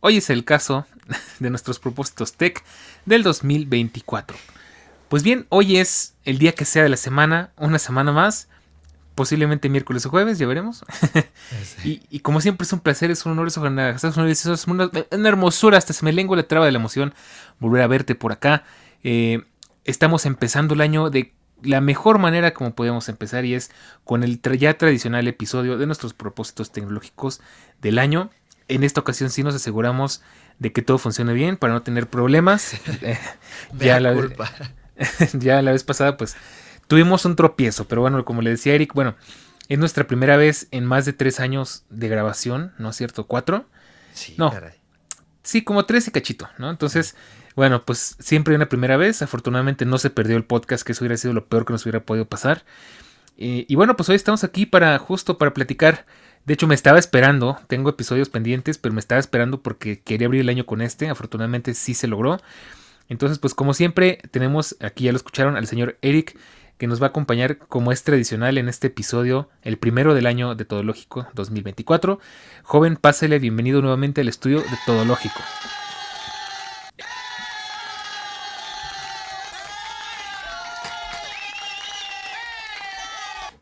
Hoy es el caso de nuestros propósitos tech del 2024. Pues bien, hoy es el día que sea de la semana, una semana más, posiblemente miércoles o jueves, ya veremos. y, como siempre es un placer, es un honor, es una, es una, una hermosura, hasta se me lengua la traba de la emoción volver a verte por acá. Eh, estamos empezando el año de la mejor manera como podemos empezar y es con el ya tradicional episodio de nuestros propósitos tecnológicos del año en esta ocasión sí nos aseguramos de que todo funcione bien para no tener problemas. Eh, ya, la, ya la vez pasada pues tuvimos un tropiezo, pero bueno, como le decía Eric, bueno, es nuestra primera vez en más de tres años de grabación, ¿no es cierto? ¿Cuatro? Sí, no. Sí, como tres y cachito, ¿no? Entonces, bueno, pues siempre una primera vez. Afortunadamente no se perdió el podcast, que eso hubiera sido lo peor que nos hubiera podido pasar. Eh, y bueno, pues hoy estamos aquí para justo para platicar de hecho, me estaba esperando, tengo episodios pendientes, pero me estaba esperando porque quería abrir el año con este. Afortunadamente sí se logró. Entonces, pues como siempre, tenemos aquí, ya lo escucharon, al señor Eric, que nos va a acompañar como es tradicional en este episodio, el primero del año de Todo Lógico 2024. Joven, pásele, bienvenido nuevamente al estudio de Todo Lógico.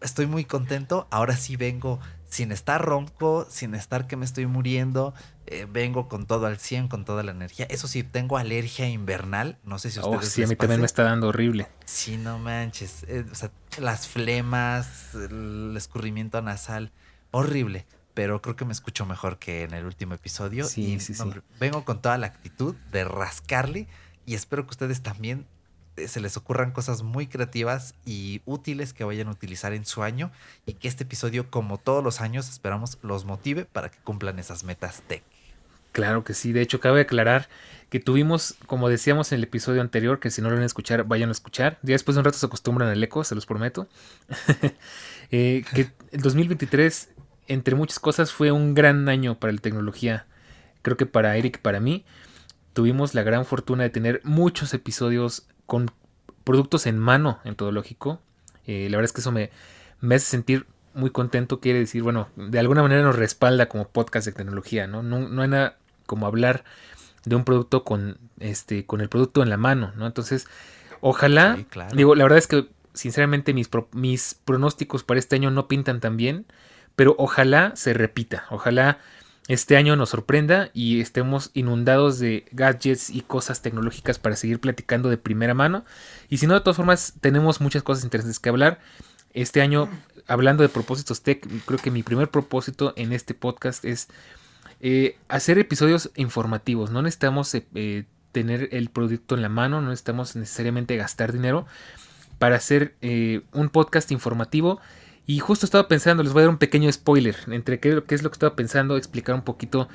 Estoy muy contento, ahora sí vengo sin estar ronco, sin estar que me estoy muriendo, eh, vengo con todo al 100, con toda la energía. Eso sí, tengo alergia invernal, no sé si oh, ustedes... Oh, sí, a mí también me está dando horrible. Sí, no manches. Eh, o sea, las flemas, el escurrimiento nasal, horrible. Pero creo que me escucho mejor que en el último episodio. Sí, sí, sí. vengo con toda la actitud de rascarle y espero que ustedes también se les ocurran cosas muy creativas y útiles que vayan a utilizar en su año y que este episodio, como todos los años, esperamos los motive para que cumplan esas metas tech. Claro que sí, de hecho cabe aclarar que tuvimos, como decíamos en el episodio anterior, que si no lo van a escuchar, vayan a escuchar. Ya después de un rato se acostumbran al eco, se los prometo. Eh, que el 2023, entre muchas cosas, fue un gran año para la tecnología. Creo que para Eric, para mí, tuvimos la gran fortuna de tener muchos episodios con productos en mano en todo lógico. Eh, la verdad es que eso me, me hace sentir muy contento. Quiere decir, bueno, de alguna manera nos respalda como podcast de tecnología, ¿no? No, hay nada como hablar de un producto con, este, con el producto en la mano, ¿no? Entonces, ojalá, digo, la verdad es que sinceramente mis, mis pronósticos para este año no pintan tan bien, pero ojalá se repita, ojalá este año nos sorprenda y estemos inundados de gadgets y cosas tecnológicas para seguir platicando de primera mano. Y si no, de todas formas, tenemos muchas cosas interesantes que hablar. Este año, hablando de propósitos tech, creo que mi primer propósito en este podcast es eh, hacer episodios informativos. No necesitamos eh, eh, tener el producto en la mano, no necesitamos necesariamente gastar dinero para hacer un podcast informativo y justo estaba pensando, les voy a dar un pequeño spoiler entre qué, es lo que estaba pensando, explicar un poquito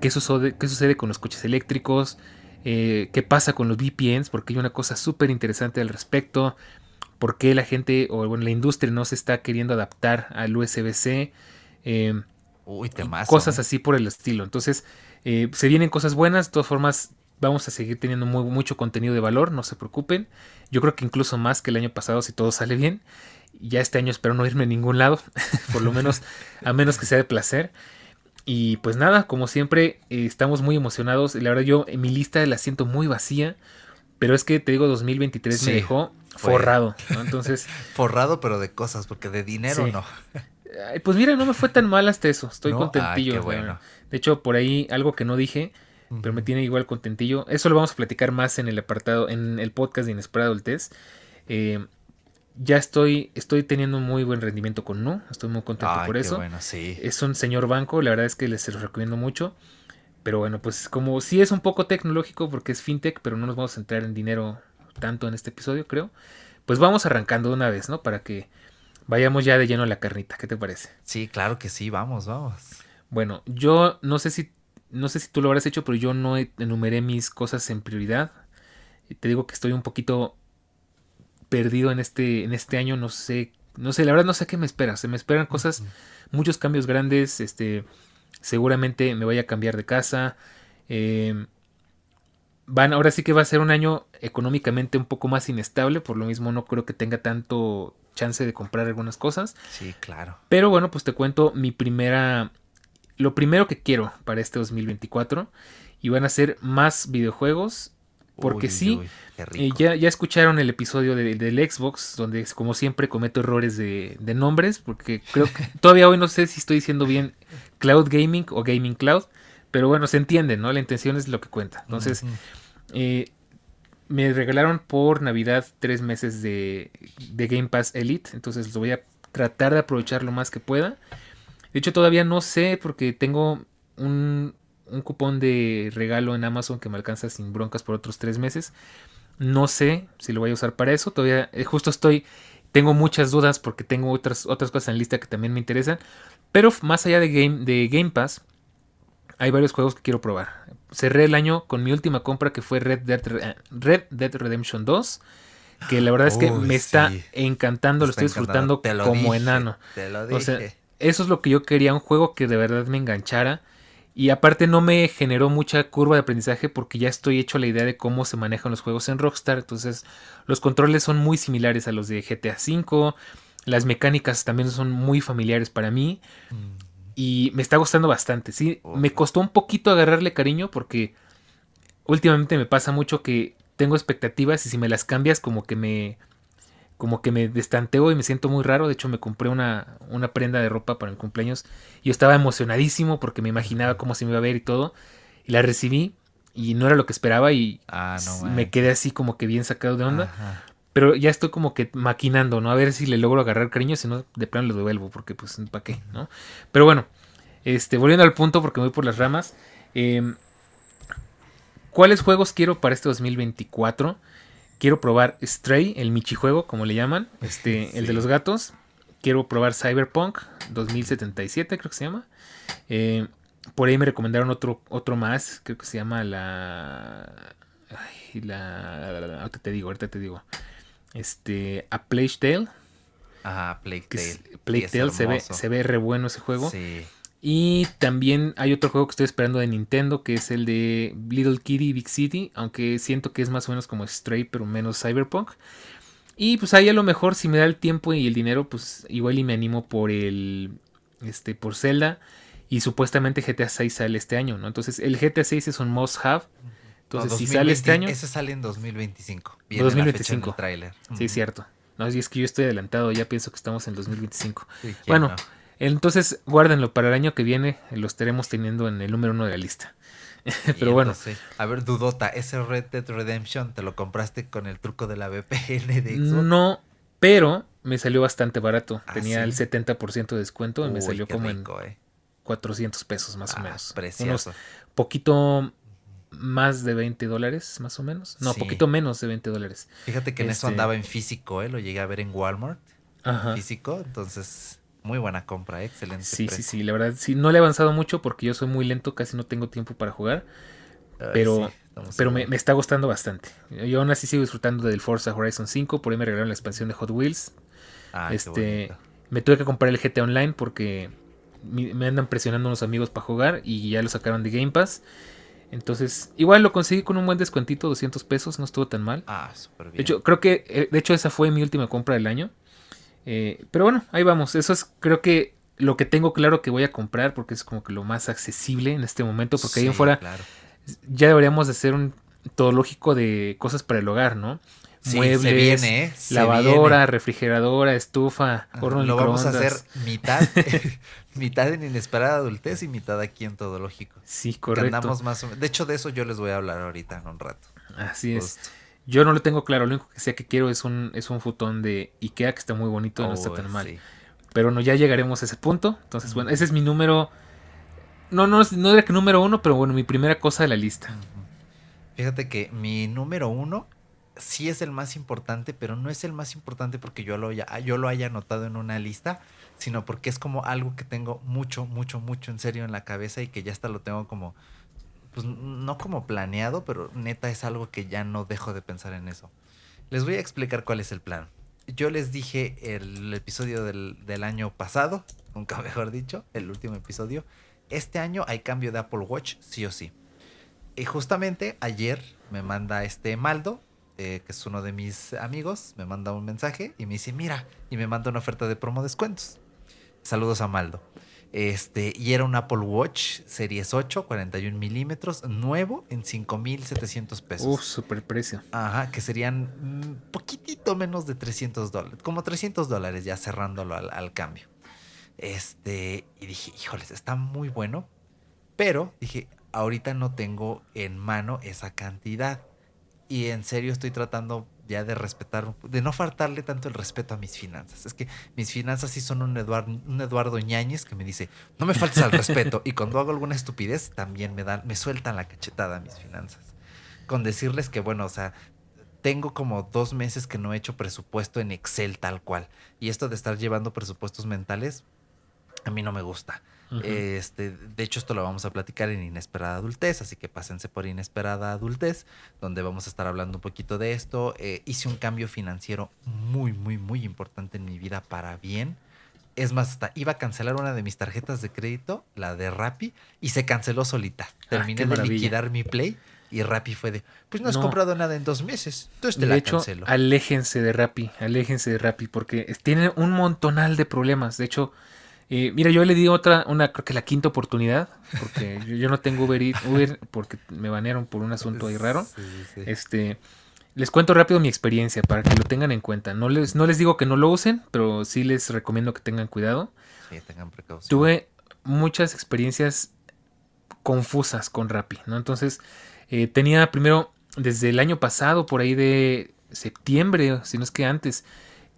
qué sucede, qué sucede con los coches eléctricos, eh, qué pasa con los VPNs, porque hay una cosa súper interesante al respecto, por qué la gente o bueno, la industria no se está queriendo adaptar al USB-C. Eh, Uy, cosas ¿eh? así por el estilo. Entonces, se vienen cosas buenas, de todas formas, vamos a seguir teniendo mucho contenido de valor, no se preocupen. Yo creo que incluso más que el año pasado si todo sale bien ya este año espero no irme a ningún lado, por lo menos a menos que sea de placer. Y pues nada, como siempre, eh, estamos muy emocionados. La verdad, yo en mi lista la siento muy vacía, pero es que te digo, 2023 me dejó forrado, Entonces. forrado, pero de cosas, porque de dinero no. pues mira, no me fue tan mal hasta eso. Estoy ¿No? contentillo. Ay, qué la bueno. De hecho, por ahí algo que no dije, pero me tiene igual contentillo. Eso lo vamos a platicar más en el apartado, en el podcast de Inesperado el Test. Eh, ya estoy, estoy teniendo un muy buen rendimiento con Nu. Estoy muy contento Ay, por qué eso. bueno, sí. Es un señor banco, la verdad es que les se los recomiendo mucho. Pero bueno, pues como sí es un poco tecnológico porque es fintech, pero no nos vamos a entrar en dinero tanto en este episodio, creo. Pues vamos arrancando de una vez, ¿no? Para que vayamos ya de lleno a la carnita. ¿Qué te parece? Sí, claro que sí, vamos, vamos. Bueno, yo no sé si no sé si tú lo habrás hecho, pero yo no enumeré mis cosas en prioridad. Te digo que estoy un poquito perdido en este en este año, no sé, no sé, la verdad no sé qué me espera. Se me esperan cosas, muchos cambios grandes, este seguramente me vaya a cambiar de casa. eh, van, ahora sí que va a ser un año económicamente un poco más inestable, por lo mismo no creo que tenga tanto chance de comprar algunas cosas. Sí, claro. Pero bueno, pues te cuento mi primera. Lo primero que quiero para este 2024. Y van a ser más videojuegos. Porque Uy, sí. uy, eh, ya, ya escucharon el episodio de- del Xbox. Donde como siempre cometo errores de, de nombres. Porque creo que todavía hoy no sé si estoy diciendo bien Cloud Gaming o Gaming Cloud. Pero bueno, se entiende, ¿no? La intención es lo que cuenta. Entonces, eh, me regalaron por Navidad tres meses de, de Game Pass Elite. Entonces lo voy a tratar de aprovechar lo más que pueda. De hecho, todavía no sé porque tengo un, un cupón de regalo en Amazon que me alcanza sin broncas por otros tres meses. No sé si lo voy a usar para eso. Todavía eh, justo estoy. Tengo muchas dudas porque tengo otras, otras cosas en lista que también me interesan. Pero más allá de Game, de Game Pass, hay varios juegos que quiero probar. Cerré el año con mi última compra que fue Red Dead, Red Dead Redemption 2. Que la verdad es que me está encantando, lo Está estoy encantando. disfrutando lo como dije, enano. Te lo O sea, dije. eso es lo que yo quería, un juego que de verdad me enganchara. Y aparte no me generó mucha curva de aprendizaje porque ya estoy hecho a la idea de cómo se manejan los juegos en Rockstar. Entonces los controles son muy similares a los de GTA V. Las mecánicas también son muy familiares para mí. Mm, Y me está gustando bastante. Sí, me costó un poquito agarrarle cariño porque últimamente me pasa mucho que tengo expectativas y si me las cambias como que me como que me destanteo y me siento muy raro. De hecho, me compré una, una prenda de ropa para mi cumpleaños. Yo estaba emocionadísimo porque me imaginaba cómo se me iba a ver y todo. Y la recibí y no era lo que esperaba y Ah, no me quedé así como que bien sacado de onda. Ajá. Pero ya estoy como que maquinando, ¿no? A ver si le logro agarrar cariño, si no, de plano lo devuelvo, porque pues, ¿para qué? ¿No? Pero bueno, este, volviendo al punto, porque me voy por las ramas. eh, ¿Cuáles juegos quiero para este 2024? Quiero probar Stray, el Michi juego, como le llaman, este, el de los gatos. Quiero probar Cyberpunk 2077, creo que se llama. Eh, por ahí me recomendaron otro, otro más, creo que se llama la... Ay, la... Ahorita te digo, ahorita te digo. Este, A Plague Tale. Ajá, Plague Tale. es- Plague Tale se ve, se ve re bueno ese juego. Sí. Y también hay otro juego que estoy esperando de Nintendo, que es el de Little Kitty Big City, aunque siento que es más o menos como Stray, pero menos Cyberpunk. Y pues ahí a lo mejor si me da el tiempo y el dinero, pues igual y me animo por el este por Zelda y supuestamente GTA 6 sale este año, ¿no? Entonces el GTA 6 es un must have. Entonces No, si sale este 2020 año, Ese sale en 2025. Viene 2025. la fecha en el tráiler. sí es cierto. No, y es que yo estoy adelantado, ya pienso que estamos en 2025. Sí, ¿quién Bueno, no? Entonces, guárdenlo para el año que viene, lo estaremos teniendo en el número uno de la lista. Pero bueno, entonces, a ver, Dudota, ese Red Dead Redemption te lo compraste con el truco de la VPN de Xbox. no, pero me salió bastante barato. ¿Ah, Tenía sí? el 70% de descuento y me salió como rico, eh. en 400 pesos más o Ah, menos. Unos Precioso. poquito más de 20 dólares, más o menos. No, Sí. poquito menos de 20 dólares. Fíjate que en eso Este- andaba en físico, ¿eh? Lo llegué a ver en Walmart. Ajá. Físico, entonces, muy buena compra, ¿eh? excelente. Sí, sí, precio. sí, la verdad, sí, no le he avanzado mucho porque yo soy muy lento, casi no tengo tiempo para jugar. Ay, pero- sí, Pero me, está gustando bastante. Yo, aún así sigo disfrutando del Forza Horizon 5. Por ahí me regalaron la expansión de Hot Wheels. Ay, qué este, me tuve que comprar el GT Online porque me andan presionando unos amigos para jugar y ya lo sacaron de Game Pass. Entonces, igual lo conseguí con un buen descuentito, 200 pesos, no estuvo tan mal. Ah, súper bien. De hecho, creo que, eh, de hecho, esa fue mi última compra del año. Eh, pero bueno, ahí vamos. Eso es, creo que lo que tengo claro que voy a comprar porque es como que lo más accesible en este momento. Porque ahí en Sí, fuera claro. ya deberíamos de hacer un todológico de cosas para el hogar, ¿no? Sí, muebles, se viene, ¿eh? Se lavadora, viene. refrigeradora, estufa, horno Lo vamos a hacer mitad, mitad en inesperada adultez y mitad aquí en todo lógico. Sí, Que correcto. andamos más o menos. De hecho, de eso yo les voy a hablar ahorita en un rato. Así es. Yo no lo tengo claro, lo único que sé que quiero es un, es un futón de Ikea que está muy bonito, no está Oh, tan mal. sí. Pero no, ya llegaremos a ese punto. Entonces, bueno, ese es mi número. No, no, no era que número uno, pero bueno, mi primera cosa de la lista. Fíjate que mi número uno sí es el más importante, pero no es el más importante porque yo lo haya, yo lo haya anotado en una lista, sino porque es como algo que tengo mucho, mucho, mucho en serio en la cabeza y que ya hasta lo tengo como, pues no como planeado, pero neta es algo que ya no dejo de pensar en eso. Les voy a explicar cuál es el plan. Yo les dije el episodio del, del año pasado, nunca mejor dicho, el último episodio. Este año hay cambio de Apple Watch, sí o sí. Y justamente ayer me manda este Maldo, eh, que es uno de mis amigos, me manda un mensaje y me dice, mira, y me manda una oferta de promo descuentos. Saludos a Maldo. Este, y era un Apple Watch Series 8, 41 milímetros, nuevo en 5,700 pesos. Uf, super precio. Ajá, que serían un poquitito menos de 300 dólares, como 300 dólares ya cerrándolo al, al cambio. Este, y dije, híjoles, está muy bueno, pero dije, ahorita no tengo en mano esa cantidad. Y en serio estoy tratando ya de respetar, de no faltarle tanto el respeto a mis finanzas. Es que mis finanzas sí son un Eduardo, un Ñañez que me dice, no me faltes al respeto. Y cuando hago alguna estupidez, también me dan, me sueltan la cachetada mis finanzas. Con decirles que, bueno, o sea, tengo como dos meses que no he hecho presupuesto en Excel tal cual. Y esto de estar llevando presupuestos mentales, a mí no me gusta. Este, de hecho, esto lo vamos a platicar en Inesperada Adultez, así que pásense por Inesperada Adultez, donde vamos a estar hablando un poquito de esto. Eh, hice un cambio financiero muy, muy, muy importante en mi vida para bien. Es más, hasta iba a cancelar una de mis tarjetas de crédito, la de Rappi, y se canceló solita. Terminé Ah, qué de liquidar mi Play y Rappi fue de, pues no has No. comprado nada en dos meses, entonces te de la hecho, cancelo. aléjense de Rappi, aléjense de Rappi, porque tienen un montonal de problemas. De hecho, eh, mira, yo le di otra, una, creo que la quinta oportunidad, porque yo, yo no tengo Uber, Eats- Uber porque me banearon por un asunto ahí raro. Sí, sí, sí. Este, les cuento rápido mi experiencia para que lo tengan en cuenta. No les, no les digo que no lo usen, pero sí les recomiendo que tengan cuidado. Sí, tengan precaución. Tuve muchas experiencias confusas con Rappi, ¿no? Entonces, eh, tenía primero, desde el año pasado, por ahí de septiembre, si no es que antes,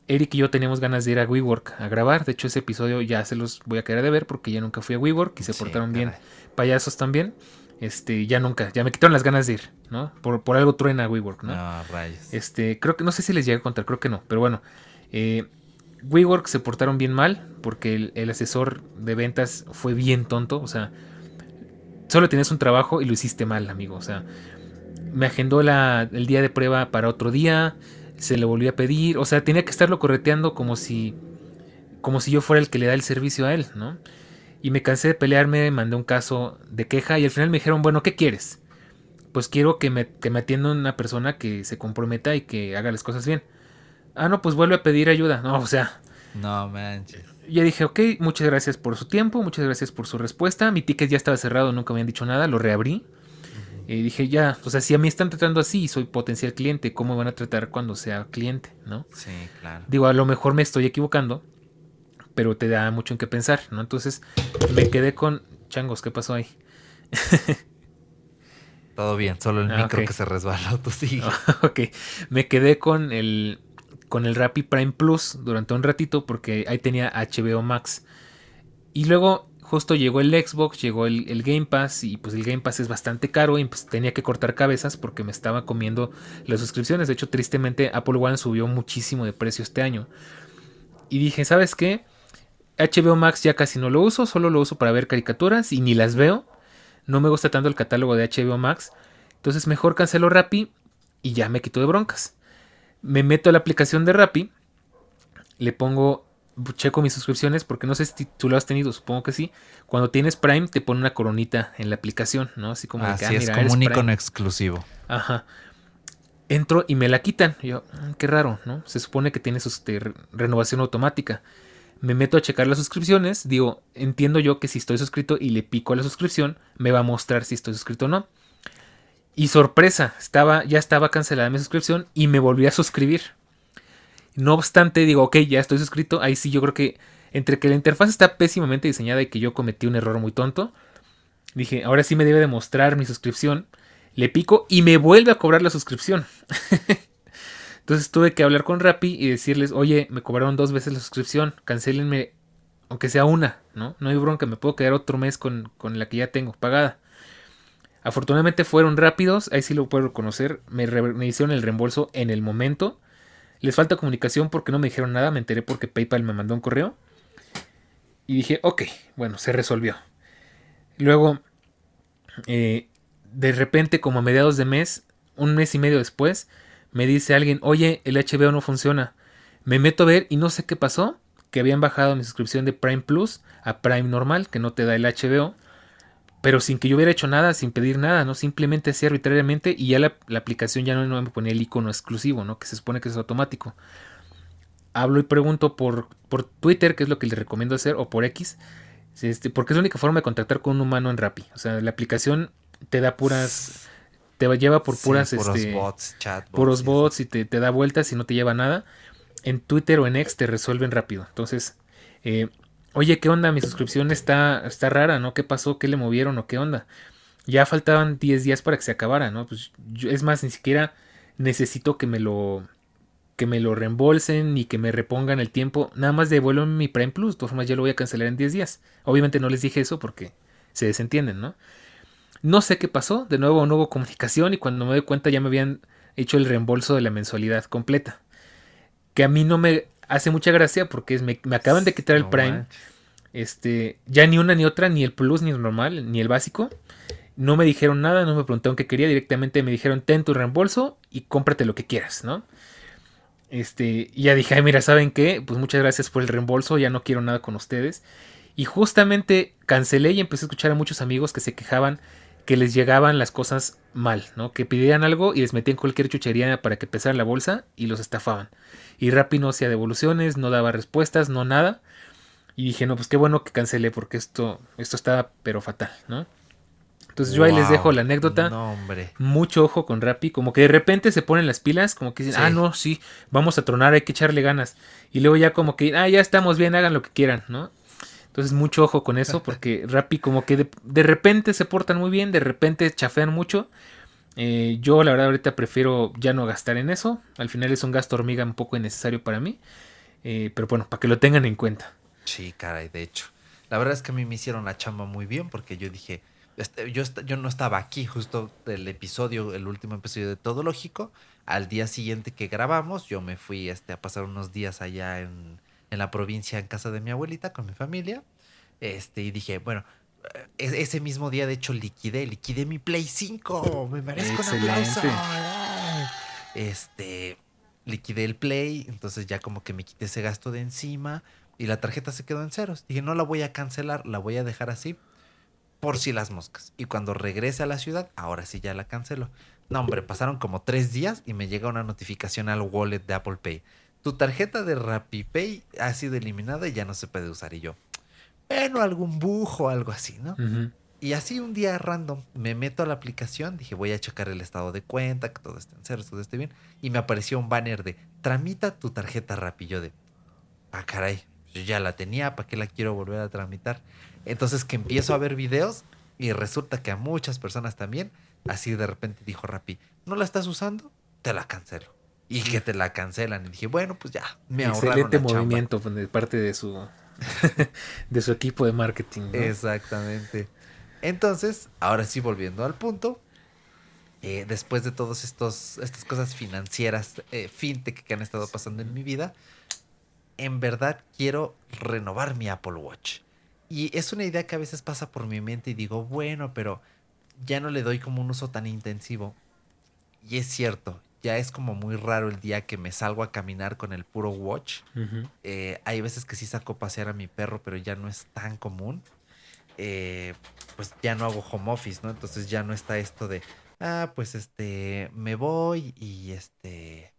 Eric y yo teníamos ganas de ir a WeWork a grabar. De hecho, ese episodio ya se los voy a quedar de ver porque ya nunca fui a WeWork y se Sí, portaron bien payasos también. Este, ya nunca, ya me quitaron las ganas de ir, ¿no? Por, por algo truena WeWork, ¿no? No, rayos. Este, creo que no sé si les llegué a contar, creo que no, pero bueno. Eh, WeWork se portaron bien mal porque el, el asesor de ventas fue bien tonto, o sea, solo tenías un trabajo y lo hiciste mal, amigo, o sea, me agendó la, el día de prueba para otro día, se le volvió a pedir, o sea, tenía que estarlo correteando como si, como si yo fuera el que le da el servicio a él, ¿no? Y me cansé de pelearme, mandé un caso de queja y al final me dijeron, bueno, ¿qué quieres? Pues quiero que me, que me atienda una persona que se comprometa y que haga las cosas bien. Ah, no, pues vuelve a pedir ayuda. No, o sea, No manches. ya dije, ok, muchas gracias por su tiempo, muchas gracias por su respuesta. Mi ticket ya estaba cerrado, nunca me habían dicho nada, lo reabrí. Y dije, ya, o sea, si a mí están tratando así y soy potencial cliente, ¿cómo me van a tratar cuando sea cliente? ¿No? Sí, claro. Digo, a lo mejor me estoy equivocando, pero te da mucho en qué pensar, ¿no? Entonces me quedé con... Changos, ¿qué pasó ahí? Todo bien, solo el Ah, micro que se resbaló, tú sigue. ok, me quedé con el con el Rappi Prime Plus durante un ratito porque ahí tenía HBO Max. Y luego justo llegó el Xbox, llegó el, Game Pass y pues el Game Pass es bastante caro y pues tenía que cortar cabezas porque me estaba comiendo las suscripciones. De hecho, tristemente Apple One subió muchísimo de precio este año. Y dije, ¿sabes qué? HBO Max ya casi no lo uso, solo lo uso para ver caricaturas y ni las veo. No me gusta tanto el catálogo de HBO Max. Entonces mejor cancelo Rappi y ya me quito de broncas. Me meto a la aplicación de Rappi, le pongo, checo mis suscripciones porque no sé si tú lo has tenido, supongo que sí. Cuando tienes Prime te pone una coronita en la aplicación, ¿no? Así como de que, Así ah, es, mira, como un icono exclusivo. Ajá. Entro y me la quitan. Yo, "Mm, qué raro, ¿no? Se supone que tiene este, re- renovación automática. Me meto a checar las suscripciones. Digo, entiendo yo que si estoy suscrito y le pico a la suscripción, me va a mostrar si estoy suscrito o no. Y sorpresa, estaba, ya estaba cancelada mi suscripción y me volví a suscribir. No obstante, digo, ok, ya estoy suscrito. Ahí sí yo creo que entre que la interfaz está pésimamente diseñada y que yo cometí un error muy tonto, dije, ahora sí me debe demostrar mi suscripción. Le pico y me vuelve a cobrar la suscripción. Entonces tuve que hablar con Rappi y decirles, oye, me cobraron dos veces la suscripción, cancelenme, aunque sea una, ¿no? No hay bronca, me puedo quedar otro mes con, con la que ya tengo pagada. Afortunadamente fueron rápidos, ahí sí lo puedo reconocer, me, me, hicieron el reembolso en el momento. Les falta comunicación porque no me dijeron nada, me enteré porque PayPal me mandó un correo. Y dije, ok, bueno, se resolvió. Luego, eh, de repente, como a mediados de mes, un mes y medio después, me dice alguien, oye, el HBO no funciona. Me meto a ver y no sé qué pasó, que habían bajado mi suscripción de Prime Plus a Prime normal, que no te da el HBO pero sin que yo hubiera hecho nada, sin pedir nada, ¿no? Simplemente hacía arbitrariamente y ya la, aplicación ya no, me ponía el icono exclusivo, ¿no? Que se supone que es automático. Hablo y pregunto por, por Twitter, que es lo que le recomiendo hacer, o por X, este, porque es la única forma de contactar con un humano en Rappi. O sea, la aplicación te da puras, te lleva por puras, puros este, bots, chatbots. puros bots y te, te, da vueltas y no te lleva nada. En Twitter o en X te resuelven rápido. Entonces, eh, oye, ¿qué onda? Mi suscripción está, está rara, ¿no? ¿Qué pasó? ¿Qué le movieron o qué onda? Ya faltaban 10 días para que se acabara, ¿no? Pues es más, ni siquiera necesito que me lo que me lo reembolsen ni que me repongan el tiempo. Nada más devuelven mi Prime Plus. De todas formas, ya lo voy a cancelar en 10 días. Obviamente no les dije eso porque se desentienden, ¿no? No sé qué pasó. De nuevo no hubo comunicación y cuando me doy cuenta ya me habían hecho el reembolso de la mensualidad completa. Que a mí no me hace mucha gracia porque es, me, acaban de quitar el Prime. Este, ya ni una ni otra, ni el Plus, ni el normal, ni el básico. No me dijeron nada, no me preguntaron qué quería, directamente me dijeron ten tu reembolso y cómprate lo que quieras, ¿no? Este, y ya dije, ay, mira, ¿saben qué? Pues muchas gracias por el reembolso, ya no quiero nada con ustedes. Y justamente cancelé y empecé a escuchar a muchos amigos que se quejaban que les llegaban las cosas mal, ¿no? Que pidían algo y les metían cualquier chuchería para que pesaran la bolsa y los estafaban. Y Rappi no hacía devoluciones, no daba respuestas, no nada. Y dije, no, pues qué bueno que cancelé porque esto, esto estaba pero fatal, ¿no? Entonces yo ahí les dejo la anécdota. No, hombre. Mucho ojo con Rappi, como que de repente se ponen las pilas, como que dicen, ah, no, sí, vamos a tronar, hay que echarle ganas. Y luego ya como que, ah, ya estamos bien, hagan lo que quieran, ¿no? Entonces mucho ojo con eso, porque Rappi como que de, repente se portan muy bien, de repente chafean mucho. Eh, yo la verdad ahorita prefiero ya no gastar en eso. Al final es un gasto hormiga un poco innecesario para mí. Eh, pero bueno, para que lo tengan en cuenta. Sí, caray, de hecho. La verdad es que a mí me hicieron la chamba muy bien porque yo dije, este, yo, yo no estaba aquí justo del episodio, el último episodio de Todo Lógico. Al día siguiente que grabamos, yo me fui este, a pasar unos días allá en, en la provincia en casa de mi abuelita con mi familia. Este, y dije, bueno, e-, ese mismo día de hecho liquidé, liquidé mi Play 5. Me merezco un aplauso. Este, liquidé el Play, entonces ya como que me quité ese gasto de encima y la tarjeta se quedó en ceros. Dije, no la voy a cancelar, la voy a dejar así por si las moscas. Y cuando regrese a la ciudad, ahora sí ya la cancelo. No, hombre, pasaron como tres días y me llega una notificación al wallet de Apple Pay tu tarjeta de RappiPay ha sido eliminada y ya no se puede usar. Y yo, bueno, algún bujo, algo así, ¿no? Y así un día random me meto a la aplicación, dije voy a checar el estado de cuenta, que todo esté en cero, todo esté bien. Y me apareció un banner de tramita tu tarjeta Rappi. Yo de, ah, caray, yo ya la tenía, ¿para qué la quiero volver a tramitar? Entonces que empiezo a ver videos y resulta que a muchas personas también, así de repente dijo Rappi, ¿no la estás usando? Te la cancelo y que te la cancelan. Y dije, bueno, pues ya, me ahorraron Excelente movimiento de parte de su, de su equipo de marketing. Exactamente. Entonces, ahora sí, volviendo al punto, eh, después de todas estas cosas financieras, eh, fintech que han estado pasando en mi vida, en verdad quiero renovar mi Apple Watch. Y es una idea que a veces pasa por mi mente y digo, bueno, pero ya no le doy como un uso tan intensivo. Y es cierto, ya es como muy raro el día que me salgo a caminar con el puro watch. Eh, hay veces que sí saco a pasear a mi perro, pero ya no es tan común. Eh, pues ya no hago home office, ¿no? Entonces ya no está esto de, ah, pues este, me voy y este,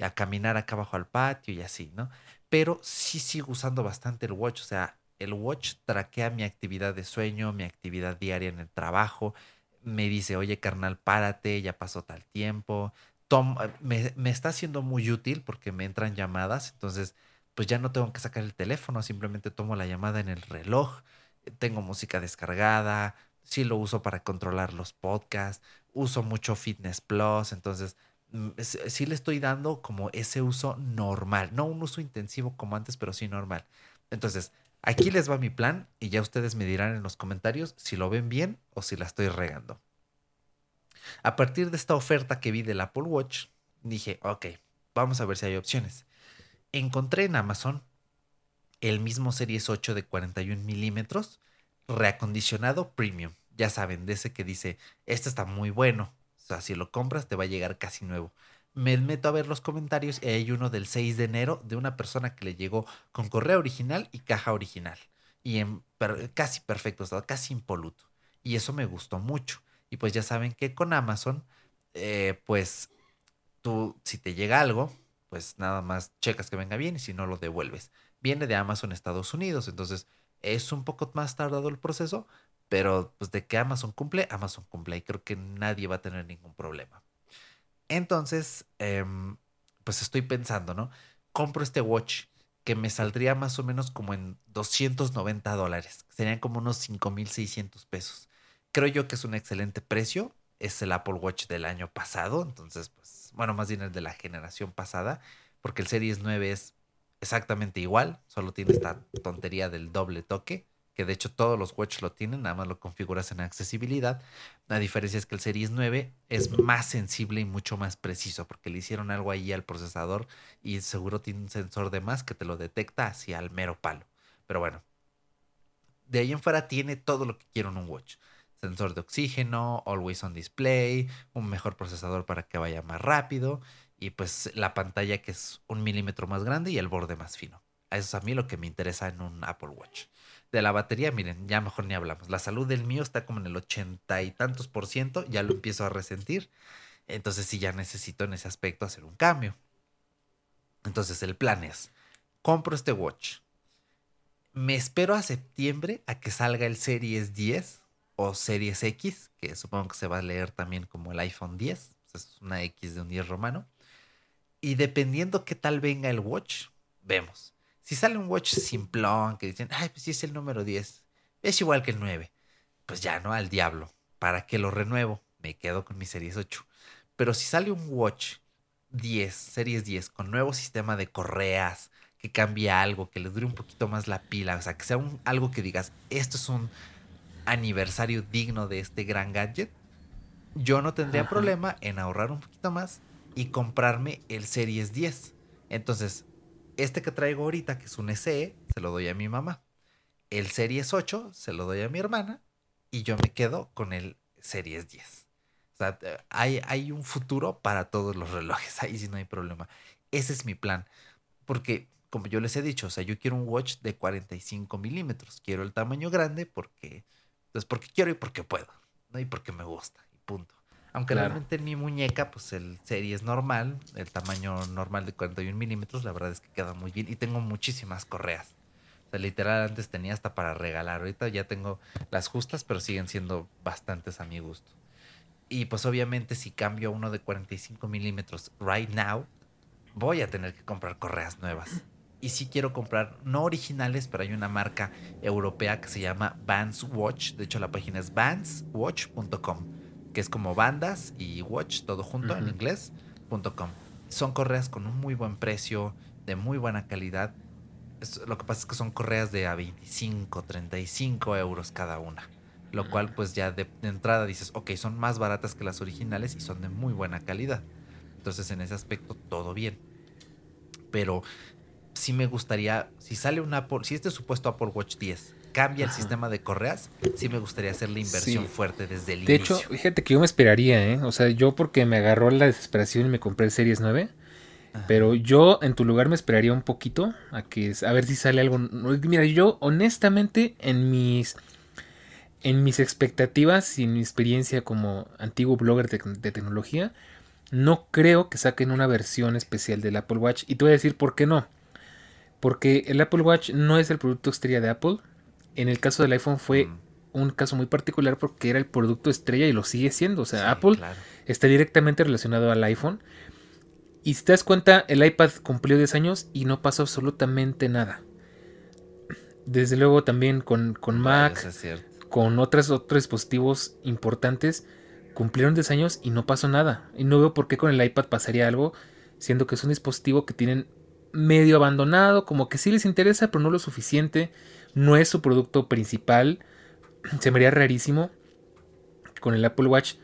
a caminar acá abajo al patio y así, ¿no? Pero sí sigo usando bastante el watch, o sea, el watch traquea mi actividad de sueño, mi actividad diaria en el trabajo, me dice, oye carnal, párate, ya pasó tal tiempo. Tom, me, me está siendo muy útil porque me entran llamadas, entonces pues ya no tengo que sacar el teléfono, simplemente tomo la llamada en el reloj, tengo música descargada, sí lo uso para controlar los podcasts, uso mucho Fitness Plus, entonces mm, sí le estoy dando como ese uso normal, no un uso intensivo como antes, pero sí normal. Entonces, aquí les va mi plan y ya ustedes me dirán en los comentarios si lo ven bien o si la estoy regando. A partir de esta oferta que vi del Apple Watch, dije, ok, vamos a ver si hay opciones encontré en Amazon el mismo Series 8 de 41 milímetros, reacondicionado premium. Ya saben, de ese que dice, este está muy bueno. O sea, si lo compras te va a llegar casi nuevo. Me meto a ver los comentarios y hay uno del 6 de enero de una persona que le llegó con correa original y caja original. Y en casi perfecto estado, casi impoluto. Y eso me gustó mucho. Y pues ya saben que con Amazon, eh, pues tú, si te llega algo, pues nada más checas que venga bien y si no lo devuelves. Viene de Amazon Estados Unidos, entonces es un poco más tardado el proceso, pero pues de que Amazon cumple, Amazon cumple y creo que nadie va a tener ningún problema. Entonces, em, pues estoy pensando, ¿no? Compro este watch que me saldría más o menos como en 290 dólares, serían como unos 5.600 pesos. Creo yo que es un excelente precio, es el Apple Watch del año pasado, entonces pues bueno, más bien el de la generación pasada, porque el Series 9 es exactamente igual, solo tiene esta tontería del doble toque, que de hecho todos los watch lo tienen, nada más lo configuras en accesibilidad. La diferencia es que el Series 9 es más sensible y mucho más preciso, porque le hicieron algo ahí al procesador y seguro tiene un sensor de más que te lo detecta hacia el mero palo. Pero bueno, de ahí en fuera tiene todo lo que quiero en un watch sensor de oxígeno, always on display, un mejor procesador para que vaya más rápido y pues la pantalla que es un milímetro más grande y el borde más fino. Eso es a mí lo que me interesa en un Apple Watch. De la batería, miren, ya mejor ni hablamos. La salud del mío está como en el ochenta y tantos por ciento, ya lo empiezo a resentir. Entonces sí ya necesito en ese aspecto hacer un cambio. Entonces el plan es, compro este watch. Me espero a septiembre a que salga el Series 10 o Series X, que supongo que se va a leer también como el iPhone 10, es una X de un 10 romano. Y dependiendo qué tal venga el watch, vemos. Si sale un watch simplón que dicen, ay, pues sí es el número 10, es igual que el 9, pues ya no, al diablo. ¿Para qué lo renuevo? Me quedo con mi Series 8. Pero si sale un watch 10, Series 10, con nuevo sistema de correas, que cambie algo, que le dure un poquito más la pila, o sea, que sea un, algo que digas, esto es un aniversario digno de este gran gadget, yo no tendría problema en ahorrar un poquito más y comprarme el Series 10. Entonces, este que traigo ahorita, que es un SE, se lo doy a mi mamá. El Series 8 se lo doy a mi hermana y yo me quedo con el Series 10. O sea, hay, hay un futuro para todos los relojes, ahí sí no hay problema. Ese es mi plan. Porque, como yo les he dicho, o sea, yo quiero un watch de 45 milímetros. Quiero el tamaño grande porque entonces, porque quiero y porque puedo, ¿no? Y porque me gusta, y punto. Aunque realmente en mi muñeca, pues el serie es normal, el tamaño normal de 41 milímetros, la verdad es que queda muy bien. Y tengo muchísimas correas. O sea, literal, antes tenía hasta para regalar. Ahorita ya tengo las justas, pero siguen siendo bastantes a mi gusto. Y pues obviamente si cambio a uno de 45 milímetros right now, voy a tener que comprar correas nuevas y sí quiero comprar, no originales, pero hay una marca europea que se llama Vans Watch. De hecho, la página es vanswatch.com, que es como bandas y watch, todo junto en inglés.com. Son correas con un muy buen precio, de muy buena calidad. lo que pasa es que son correas de a 25, 35 euros cada una. Lo cual, pues ya de, de entrada dices, ok, son más baratas que las originales y son de muy buena calidad. Entonces, en ese aspecto, todo bien. Pero sí me gustaría, si sale un Apple, si este supuesto Apple Watch 10 cambia el sistema de correas, sí me gustaría hacer la inversión fuerte desde el inicio. De hecho, fíjate que yo me esperaría, ¿eh? O sea, yo porque me agarró la desesperación y me compré el Series 9. Pero yo en tu lugar me esperaría un poquito a que a ver si sale algo. Mira, yo honestamente en mis en mis expectativas y en mi experiencia como antiguo blogger de, de, tecnología, no creo que saquen una versión especial del Apple Watch. Y te voy a decir por qué no. Porque el Apple Watch no es el producto estrella de Apple. En el caso del iPhone fue un caso muy particular porque era el producto estrella y lo sigue siendo. O sea, Apple está directamente relacionado al iPhone. Y si te das cuenta, el iPad cumplió 10 años y no pasó absolutamente nada. Desde luego también con, con Mac, con otros, otros dispositivos importantes, cumplieron 10 años y no pasó nada. Y no veo por qué con el iPad pasaría algo, siendo que es un dispositivo que tienen medio abandonado, como que sí les interesa, pero no lo suficiente. No es su producto principal. Se me haría rarísimo con el Apple Watch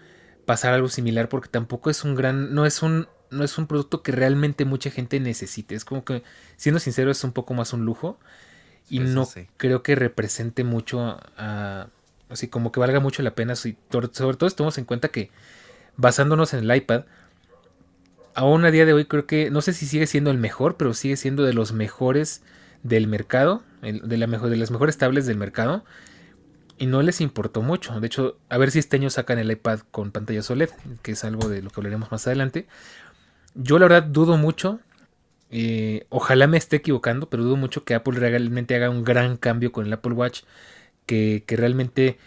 pasar algo similar porque tampoco es un gran, no es un, no es un producto que realmente mucha gente necesite. Es como que, siendo sincero, es un poco más un lujo y no creo que represente mucho a, así como que valga mucho la pena. sobre todo si tomamos en cuenta que basándonos en el iPad, aún a día de hoy creo que, no sé si sigue siendo el mejor, pero sigue siendo de los mejores del mercado, de, las mejores tablets del mercado. Y no les importó mucho. De hecho, a ver si este año sacan el iPad con pantalla OLED, que es algo de lo que hablaremos más adelante. Yo la verdad dudo mucho. Eh, ojalá me esté equivocando, pero dudo mucho que Apple realmente haga un gran cambio con el Apple Watch. Que, que realmente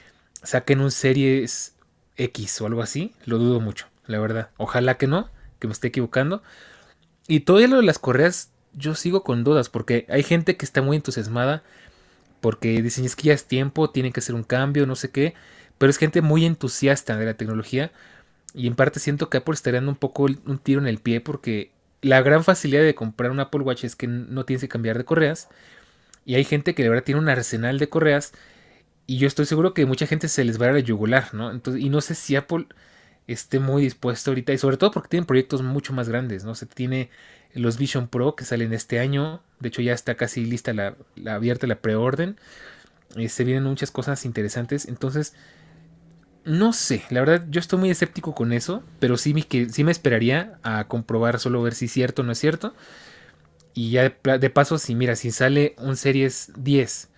saquen un Series X o algo así. Lo dudo mucho, la verdad. Ojalá que no me esté equivocando. Y todavía lo de las correas, yo sigo con dudas, porque hay gente que está muy entusiasmada, porque dicen es que ya es tiempo, tienen que hacer un cambio, no sé qué, pero es gente muy entusiasta de la tecnología. Y en parte siento que Apple está dando un poco un tiro en el pie, porque la gran facilidad de comprar un Apple Watch es que no tienes que cambiar de correas. Y hay gente que de verdad tiene un arsenal de correas. Y yo estoy seguro que mucha gente se les va a, dar a yugular, ¿no? Entonces, y no sé si Apple esté muy dispuesto ahorita y sobre todo porque tienen proyectos mucho más grandes, ¿no? Se tiene los Vision Pro que salen este año, de hecho ya está casi lista la, abierta la preorden, eh, se vienen muchas cosas interesantes, entonces no sé, la verdad yo estoy muy escéptico con eso, pero sí, que, sí me esperaría a comprobar solo ver si es cierto o no es cierto. Y ya de, de paso, si mira, si sale un Series 10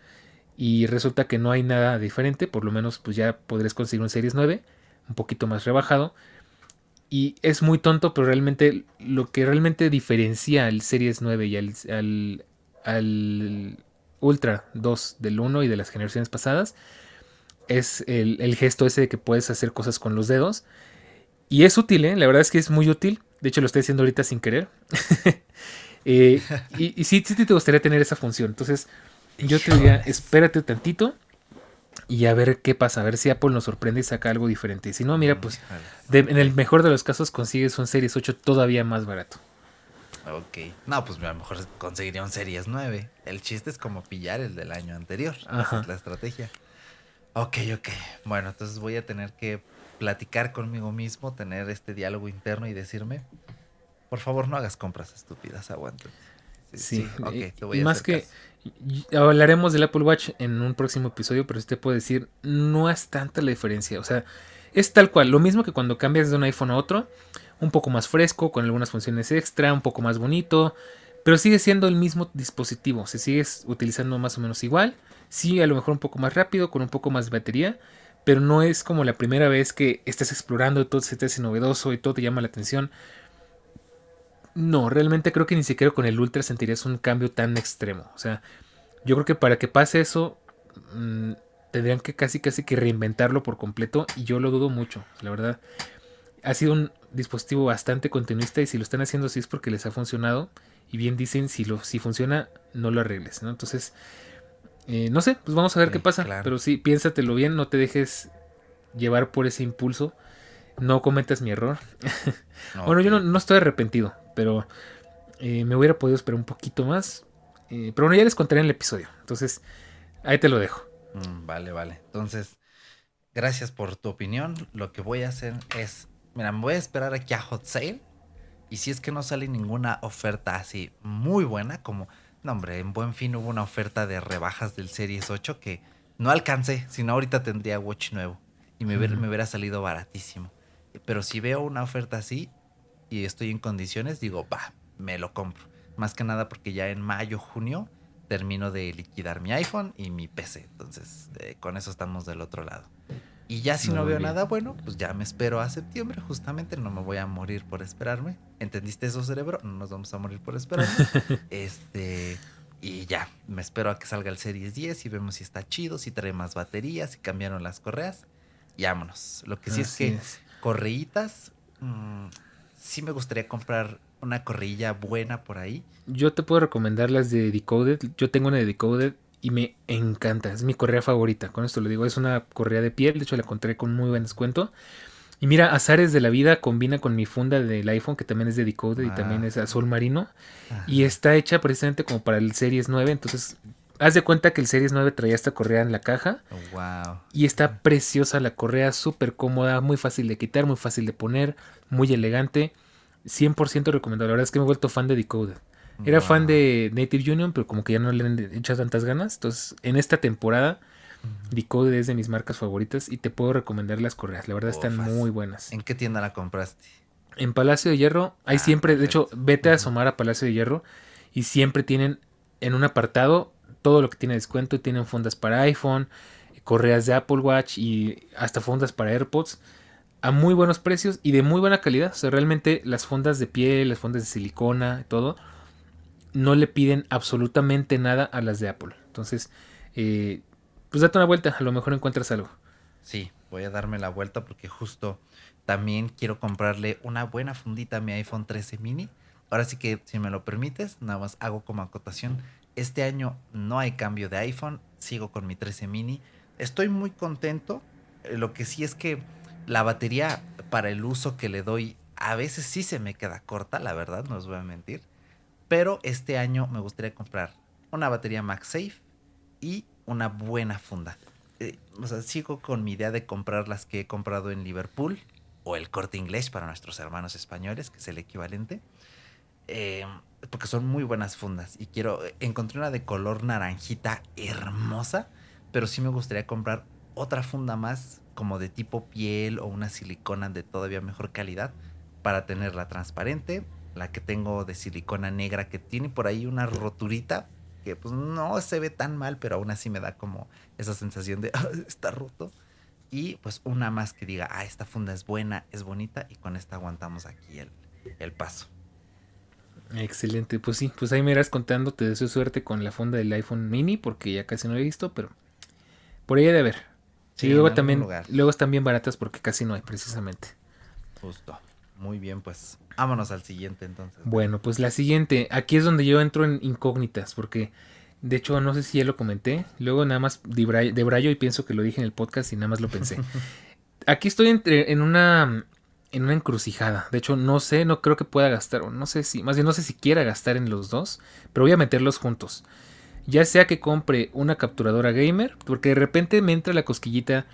y resulta que no hay nada diferente, por lo menos pues ya podrás conseguir un Series 9 un poquito más rebajado. Y es muy tonto, pero realmente lo que realmente diferencia al Series 9 y al, al, Ultra 2 del 1 y de las generaciones pasadas es el, gesto ese de que puedes hacer cosas con los dedos. Y es útil, ¿eh? la verdad es que es muy útil. De hecho, lo estoy haciendo ahorita sin querer. Eh, y, y sí, sí te gustaría tener esa función. Entonces, yo te diría, espérate tantito y a ver qué pasa, a ver si Apple nos sorprende y saca algo diferente. Si no, mira, pues en el mejor de los casos consigues un Series 8 todavía más barato. Ok. No, pues a lo mejor conseguiría un Series 9. El chiste es como pillar el del año anterior. Esa es la estrategia. Ok, ok. Bueno, entonces voy a tener que platicar conmigo mismo, tener este diálogo interno y decirme, por favor no hagas compras estúpidas, aguanta. Sí, sí. te voy a más que hablaremos del Apple Watch en un próximo episodio, pero usted puede decir, no es tanta la diferencia. O sea, es tal cual, lo mismo que cuando cambias de un iPhone a otro, un poco más fresco, con algunas funciones extra, un poco más bonito, pero sigue siendo el mismo dispositivo, se sigue utilizando más o menos igual, sí, a lo mejor un poco más rápido, con un poco más de batería, pero no es como la primera vez que estás explorando y todo se te hace novedoso y todo te llama la atención. No, realmente creo que ni siquiera con el Ultra sentirías un cambio tan extremo. O sea, yo creo que para que pase eso, mm, tendrían que casi casi que reinventarlo por completo y yo lo dudo mucho, la verdad. Ha sido un dispositivo bastante continuista y si lo están haciendo así es porque les ha funcionado y bien dicen si lo si funciona no lo arregles, ¿no? Entonces eh, no sé, pues vamos a ver qué pasa, pero sí piénsatelo bien, no te dejes llevar por ese impulso, no cometas mi error. bueno, yo no estoy arrepentido, pero eh, me hubiera podido esperar un poquito más. Eh, pero bueno, ya les contaré en el episodio. Entonces, ahí te lo dejo. Mm, vale, vale. Entonces, gracias por tu opinión. Lo que voy a hacer es, mira, me voy a esperar aquí a Hot Sale. Y si es que no sale ninguna oferta así muy buena, como, no hombre, en buen fin hubo una oferta de rebajas del Series 8 que no alcancé, sino ahorita tendría Watch nuevo. Y me, me hubiera salido baratísimo. Pero si veo una oferta así, y estoy en condiciones, digo, va, me lo compro. Más que nada porque ya en mayo, junio termino de liquidar mi iPhone y mi PC. Entonces, eh, con eso estamos del otro lado. Y ya si no veo nada bueno, pues ya me espero a septiembre, justamente no me voy a morir por esperarme. ¿Entendiste eso, cerebro? No nos vamos a morir por esperarme. este, Y ya, me espero a que salga el Series 10 y vemos si está chido, si trae más baterías, si cambiaron las correas. Y vámonos. Lo que sí es que correitas, mm, sí me gustaría comprar una correilla buena por ahí. Yo te puedo recomendar las de Decoded. Yo tengo una de Decoded y me encanta. Es mi correa favorita. Con esto lo digo. Es una correa de piel. De hecho, la encontré con muy buen descuento. Y mira, Azares de la Vida combina con mi funda del iPhone, que también es de Decoded y también es azul marino. Y está hecha precisamente como para el Series 9. Entonces, haz de cuenta que el Series 9 traía esta correa en la caja. wow. Y está preciosa la correa, súper cómoda, muy fácil de quitar, muy fácil de poner, muy elegante. 100% recomendado. La verdad es que me he vuelto fan de Decoded. Era fan de Native Union, pero como que ya no le han echado tantas ganas. Entonces, en esta temporada, Decoded es de mis marcas favoritas y te puedo recomendar las correas. La verdad están muy buenas. ¿En qué tienda la compraste? En Palacio de Hierro. Hay ah, siempre, de hecho, vete a asomar a Palacio de Hierro y siempre tienen en un apartado todo lo que tiene descuento. Tienen fundas para iPhone, correas de Apple Watch y hasta fundas para AirPods a muy buenos precios y de muy buena calidad. O sea, realmente las fundas de piel, las fundas de silicona, todo, no le piden absolutamente nada a las de Apple. Entonces, eh, pues date una vuelta, a lo mejor encuentras algo. Sí, voy a darme la vuelta porque justo también quiero comprarle una buena fundita a mi iPhone 13 mini. Ahora sí que, si me lo permites, nada más hago como acotación. Este año no hay cambio de iPhone, sigo con mi 13 mini. Estoy muy contento. Eh, lo que sí es que la batería para el uso que le doy a veces sí se me queda corta, la verdad, no os voy a mentir. Pero este año me gustaría comprar una batería MagSafe y una buena funda. Eh, o sea, sigo con mi idea de comprar las que he comprado en Liverpool o el corte inglés para nuestros hermanos españoles, que es el equivalente. Eh, porque son muy buenas fundas y quiero encontré una de color naranjita hermosa, pero sí me gustaría comprar otra funda más como de tipo piel o una silicona de todavía mejor calidad para tenerla transparente. La que tengo de silicona negra que tiene por ahí una roturita que pues no se ve tan mal, pero aún así me da como esa sensación de está roto. Y pues una más que diga, ah, esta funda es buena, es bonita y con esta aguantamos aquí el paso. Excelente, pues sí, pues ahí me irás contando, te deseo suerte con la funda del iPhone mini porque ya casi no lo he visto, pero por ahí de haber. Sí, luego también, luego están bien baratas porque casi no hay precisamente. Justo. Muy bien, pues vámonos al siguiente entonces. Bueno, pues la siguiente, aquí es donde yo entro en incógnitas porque de hecho no sé si ya lo comenté, luego nada más de brayo y pienso que lo dije en el podcast y nada más lo pensé. aquí estoy entre, en una en una encrucijada. De hecho, no sé, no creo que pueda gastar, o no sé si, más bien no sé si quiera gastar en los dos, pero voy a meterlos juntos. Ya sea que compre una capturadora gamer, porque de repente me entra la cosquillita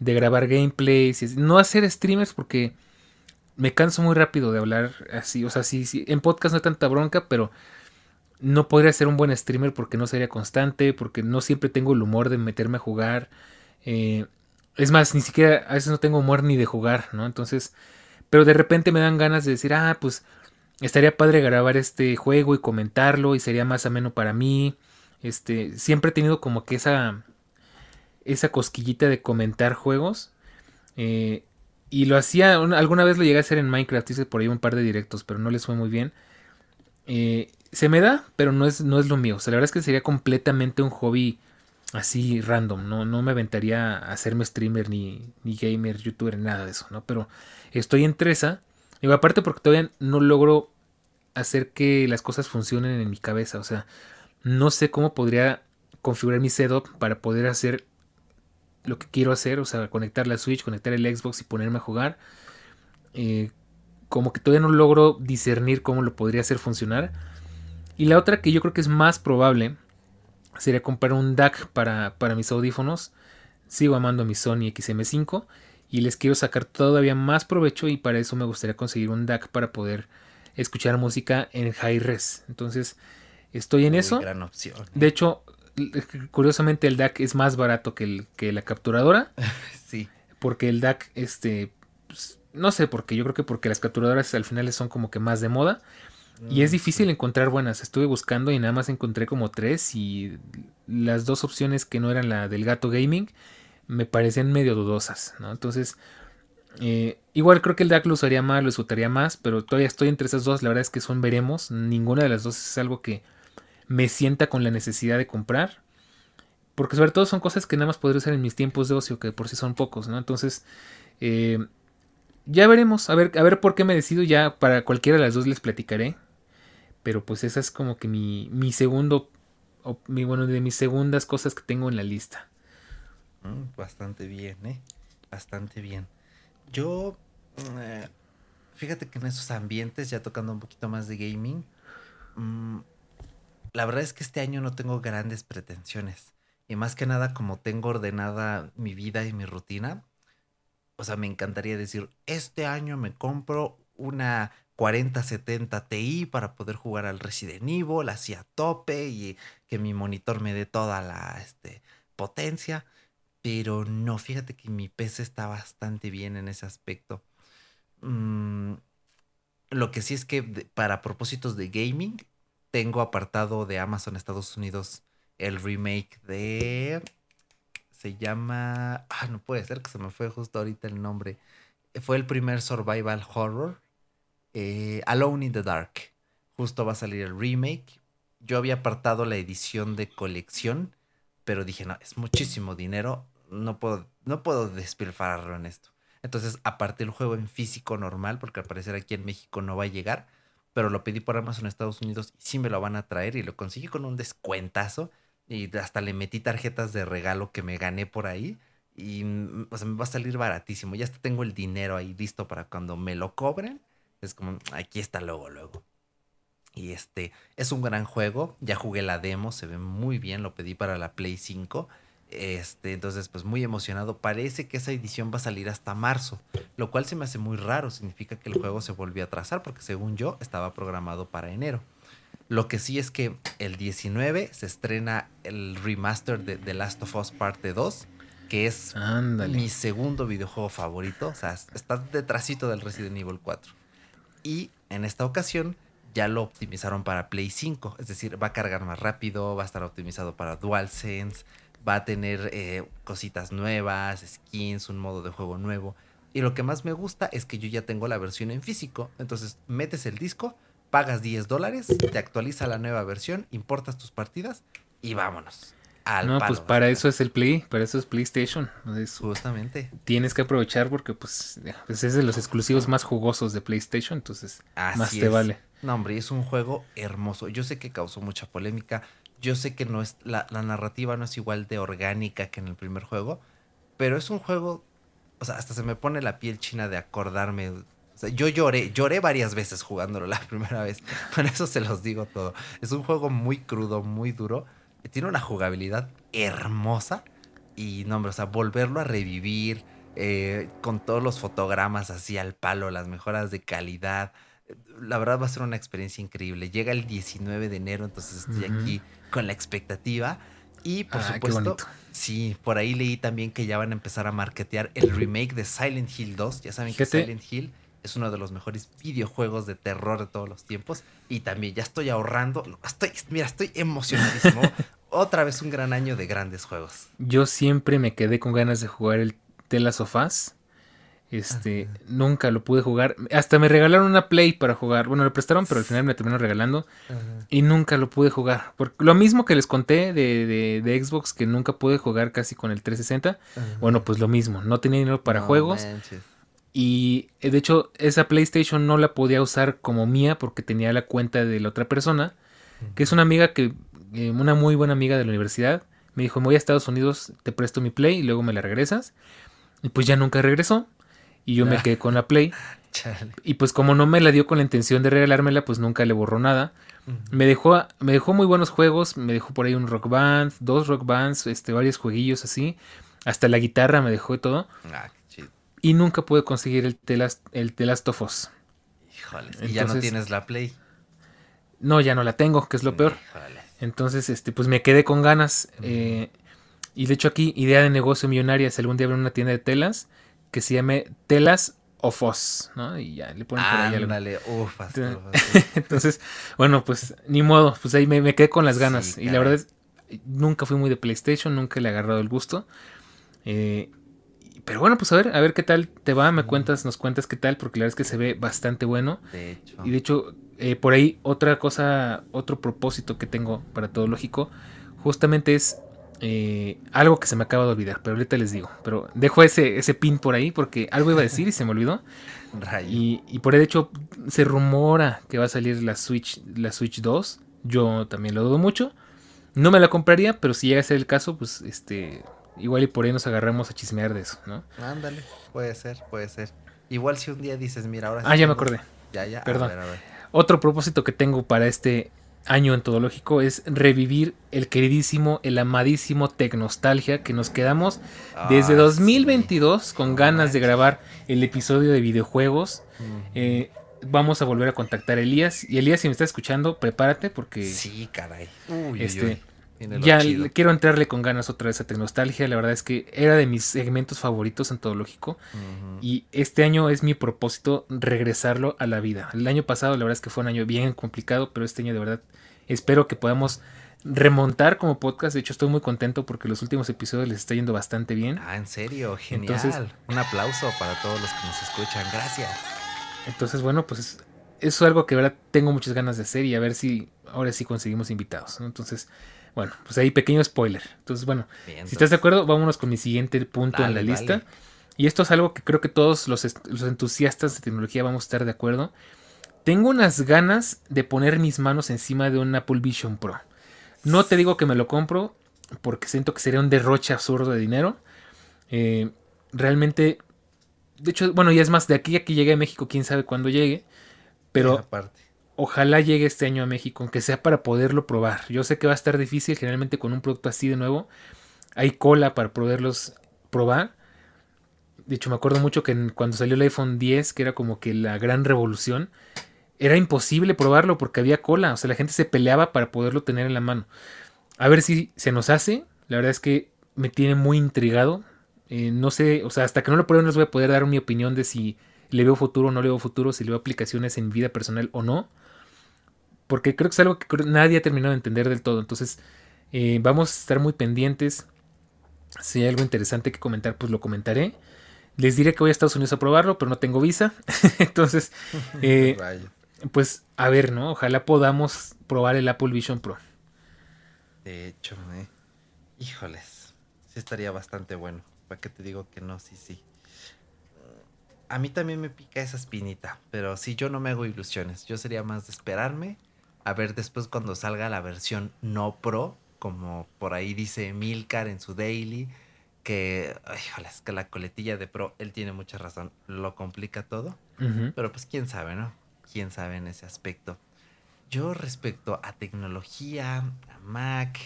de grabar gameplays, no hacer streamers porque me canso muy rápido de hablar así. O sea, sí, en podcast no hay tanta bronca, pero no podría ser un buen streamer porque no sería constante, porque no siempre tengo el humor de meterme a jugar. Eh, es más, ni siquiera a veces no tengo humor ni de jugar, ¿no? Entonces, pero de repente me dan ganas de decir, ah, pues estaría padre grabar este juego y comentarlo y sería más ameno para mí. Este, siempre he tenido como que esa, esa cosquillita de comentar juegos. Eh, y lo hacía, alguna vez lo llegué a hacer en Minecraft, hice por ahí un par de directos, pero no les fue muy bien. Eh, se me da, pero no es, no es lo mío. O sea, la verdad es que sería completamente un hobby así random. No, no me aventaría a hacerme streamer ni, ni gamer, youtuber, nada de eso, ¿no? Pero estoy entre esa. Y aparte porque todavía no logro hacer que las cosas funcionen en mi cabeza. O sea, no sé cómo podría configurar mi setup para poder hacer lo que quiero hacer, o sea, conectar la Switch, conectar el Xbox y ponerme a jugar. Eh, como que todavía no logro discernir cómo lo podría hacer funcionar. Y la otra que yo creo que es más probable sería comprar un DAC para, para mis audífonos. Sigo amando mi Sony XM5 y les quiero sacar todavía más provecho y para eso me gustaría conseguir un DAC para poder escuchar música en high res. Entonces, Estoy en eso. Gran opción. De hecho, curiosamente el DAC es más barato que, el, que la capturadora. sí. Porque el DAC, este, pues, no sé por qué, yo creo que porque las capturadoras al final son como que más de moda. Y es mm, difícil encontrar buenas. Estuve buscando y nada más encontré como tres y las dos opciones que no eran la del gato gaming me parecían medio dudosas, ¿no? Entonces, eh, igual creo que el DAC lo usaría más, lo disfrutaría más, pero todavía estoy entre esas dos. La verdad es que son veremos. Ninguna de las dos es algo que me sienta con la necesidad de comprar. Porque sobre todo son cosas que nada más podría usar en mis tiempos de ocio, que por sí son pocos, ¿no? Entonces, eh, ya veremos, a ver, a ver por qué me decido, ya para cualquiera de las dos les platicaré. Pero pues esa es como que mi, mi segundo, mi, bueno, de mis segundas cosas que tengo en la lista. Mm, bastante bien, ¿eh? Bastante bien. Yo, eh, fíjate que en esos ambientes, ya tocando un poquito más de gaming, mm, la verdad es que este año no tengo grandes pretensiones. Y más que nada, como tengo ordenada mi vida y mi rutina, o sea, me encantaría decir, este año me compro una 4070 Ti para poder jugar al Resident Evil así a tope y que mi monitor me dé toda la este, potencia. Pero no, fíjate que mi PC está bastante bien en ese aspecto. Mm, lo que sí es que para propósitos de gaming, tengo apartado de Amazon Estados Unidos el remake de se llama. Ah, no puede ser que se me fue justo ahorita el nombre. Fue el primer survival horror. Eh, Alone in the Dark. Justo va a salir el remake. Yo había apartado la edición de colección, pero dije, no, es muchísimo dinero. No puedo, no puedo despilfarrarlo en esto. Entonces aparté el juego en físico normal, porque al parecer aquí en México no va a llegar. Pero lo pedí por Amazon Estados Unidos y sí me lo van a traer y lo conseguí con un descuentazo. Y hasta le metí tarjetas de regalo que me gané por ahí. Y mm, o sea, me va a salir baratísimo. Ya tengo el dinero ahí listo para cuando me lo cobren. Es como, aquí está luego, luego. Y este, es un gran juego. Ya jugué la demo, se ve muy bien. Lo pedí para la Play 5. Este, entonces, pues muy emocionado. Parece que esa edición va a salir hasta marzo, lo cual se me hace muy raro. Significa que el juego se volvió a atrasar, porque según yo estaba programado para enero. Lo que sí es que el 19 se estrena el remaster de The Last of Us Parte 2, que es mi segundo videojuego favorito. O sea, está detrásito del Resident Evil 4. Y en esta ocasión ya lo optimizaron para Play 5. Es decir, va a cargar más rápido, va a estar optimizado para DualSense, va a tener eh, cositas nuevas, skins, un modo de juego nuevo. Y lo que más me gusta es que yo ya tengo la versión en físico. Entonces metes el disco, pagas 10 dólares, te actualiza la nueva versión, importas tus partidas y vámonos. Al no, pues para eso es el Play, para eso es PlayStation. Justamente. Tienes que aprovechar porque pues, pues, es de los exclusivos más jugosos de PlayStation, entonces más te vale. No, hombre, es un juego hermoso. Yo sé que causó mucha polémica. Yo sé que no es la, la narrativa no es igual de orgánica que en el primer juego, pero es un juego, o sea, hasta se me pone la piel china de acordarme yo lloré, lloré varias veces jugándolo la primera vez. Con eso se los digo todo. Es un juego muy crudo, muy duro. Tiene una jugabilidad hermosa. Y no, hombre, o sea, volverlo a revivir eh, con todos los fotogramas así al palo, las mejoras de calidad. La verdad va a ser una experiencia increíble. Llega el 19 de enero, entonces estoy aquí con la expectativa. Y por ah, supuesto, sí, por ahí leí también que ya van a empezar a marketear el remake de Silent Hill 2. Ya saben que Silent Hill es uno de los mejores videojuegos de terror de todos los tiempos. Y también ya estoy ahorrando. Estoy, mira, estoy emocionadísimo. Otra vez un gran año de grandes juegos. Yo siempre me quedé con ganas de jugar el Telas of Este, nunca lo pude jugar. Hasta me regalaron una Play para jugar. Bueno, lo prestaron, pero al final me terminó regalando. Y nunca lo pude jugar. Por, lo mismo que les conté de, de, Xbox, que nunca pude jugar casi con el 360. Bueno, pues lo mismo. No tenía dinero para juegos. Y eh, de hecho, esa PlayStation no la podía usar como mía porque tenía la cuenta de la otra persona, que es una amiga que, eh, una muy buena amiga de la universidad. Me dijo, voy a Estados Unidos, te presto mi Play y luego me la regresas. Y pues ya nunca regresó. Y yo me quedé con la Play. Y pues como no me la dio con la intención de regalármela, pues nunca le borró nada. Me dejó, me dejó muy buenos juegos, me dejó por ahí un rock band, dos rock bands, este, varios jueguillos así. Hasta la guitarra me dejó todo. Ah, y nunca pude conseguir el Telast el Telastofos. Híjole, y ya no tienes la Play. No, ya no la tengo, que es lo peor. Entonces, este, pues me quedé con ganas. Eh, y de hecho aquí, idea de negocio millonaria, si algún día abren una tienda de telas que se llame Telas Ofos, ¿no? Y ya le ponen por ahí algo. Entonces, bueno, pues ni modo, pues ahí me, quedé con las ganas. y la verdad es, nunca fui muy de PlayStation, nunca le he agarrado el gusto. Eh, pero bueno, pues a ver, a ver qué tal te va, me cuentas, nos cuentas qué tal, porque la verdad es que se ve bastante bueno. De hecho. Y de hecho, eh, por ahí otra cosa, otro propósito que tengo para todo lógico, justamente es eh, algo que se me acaba de olvidar, pero ahorita les digo. Pero dejo ese, ese pin por ahí porque algo iba a decir y se me olvidó. Y, y, por el hecho se rumora que va a salir la Switch, la Switch 2. Yo también lo dudo mucho. No me la compraría, pero si llega a ser el caso, pues este. Igual y por ahí nos agarramos a chismear de eso, ¿no? Ándale, puede ser, puede ser. Igual si un día dices, mira, ahora Ah, ya me acordé. Ya, ya. Perdón. Otro propósito que tengo para este año entológico es revivir el queridísimo, el amadísimo Tecnostalgia que nos quedamos desde 2022 con ganas de grabar el episodio de videojuegos. Eh, vamos a volver a contactar a Elías. Y Elías, si me estás escuchando, prepárate porque... Sí, caray. este, ya quiero entrarle con ganas otra vez a Tecnostalgia. La verdad es que era de mis segmentos favoritos en todo lógico. Y este año es mi propósito regresarlo a la vida. El año pasado, la verdad es que fue un año bien complicado, pero este año de verdad espero que podamos remontar como podcast. De hecho, estoy muy contento porque los últimos episodios les está yendo bastante bien. Ah, en serio, genial. un aplauso para todos los que nos escuchan. Gracias. Entonces, bueno, pues eso es algo que ahora tengo muchas ganas de hacer y a ver si ahora sí conseguimos invitados. Entonces, bueno, pues ahí pequeño spoiler. Entonces, bueno, si estás de acuerdo, vámonos con mi siguiente punto en la lista. Y esto es algo que creo que todos los, los, entusiastas de tecnología vamos a estar de acuerdo. Tengo unas ganas de poner mis manos encima de un Apple Vision Pro. No te digo que me lo compro porque siento que sería un derroche absurdo de dinero. Eh, realmente, de hecho, bueno, y es más, de aquí a que llegue a México, quién sabe cuándo llegue. Pero aparte ojalá llegue este año a México, aunque sea para poderlo probar. Yo sé que va a estar difícil, generalmente con un producto así de nuevo, hay cola para poderlos probar. De hecho, me acuerdo mucho que cuando salió el iPhone 10, que era como que la gran revolución, era imposible probarlo porque había cola, o sea, la gente se peleaba para poderlo tener en la mano. A ver si se nos hace, la verdad es que me tiene muy intrigado. Eh, no sé, o sea, hasta que no lo prueben no les voy a poder dar mi opinión de si le veo futuro o no le veo futuro, si le veo aplicaciones en vida personal o no porque creo que es algo que nadie ha terminado de entender del todo. Entonces, eh, vamos a estar muy pendientes. Si hay algo interesante que comentar, pues lo comentaré. Les diré que voy a Estados Unidos a probarlo, pero no tengo visa. Entonces, eh, pues a ver, ¿no? Ojalá podamos probar el Apple Vision Pro. De hecho, eh. híjoles, sí estaría bastante bueno. ¿Para qué te digo que no? Sí, sí. A mí también me pica esa espinita, pero si yo no me hago ilusiones. Yo sería más de esperarme a ver después cuando salga la versión no pro, como por ahí dice Milcar en su daily, que, híjole, es que la coletilla de pro, él tiene mucha razón, lo complica todo, pero pues quién sabe, ¿no? Quién sabe en ese aspecto. Yo respecto a tecnología, a Mac,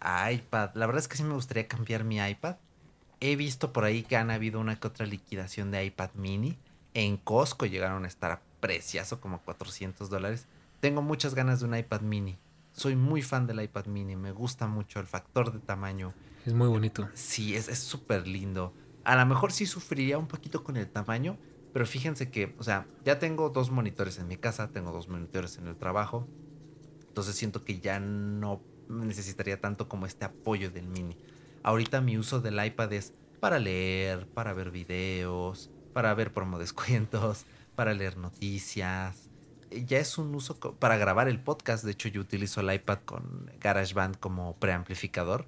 a iPad, la verdad es que sí me gustaría cambiar mi iPad. He visto por ahí que han habido una que otra liquidación de iPad mini. En Costco llegaron a estar a preciazo como 400 dólares. Tengo muchas ganas de un iPad mini. Soy muy fan del iPad mini. Me gusta mucho el factor de tamaño. Es muy bonito. Sí, es súper lindo. A lo mejor sí sufriría un poquito con el tamaño, pero fíjense que, o sea, ya tengo dos monitores en mi casa, tengo dos monitores en el trabajo. Entonces siento que ya no necesitaría tanto como este apoyo del mini. Ahorita mi uso del iPad es para leer, para ver videos, para ver promo descuentos, para leer noticias, ya es un uso para grabar el podcast. De hecho, yo utilizo el iPad con GarageBand como preamplificador.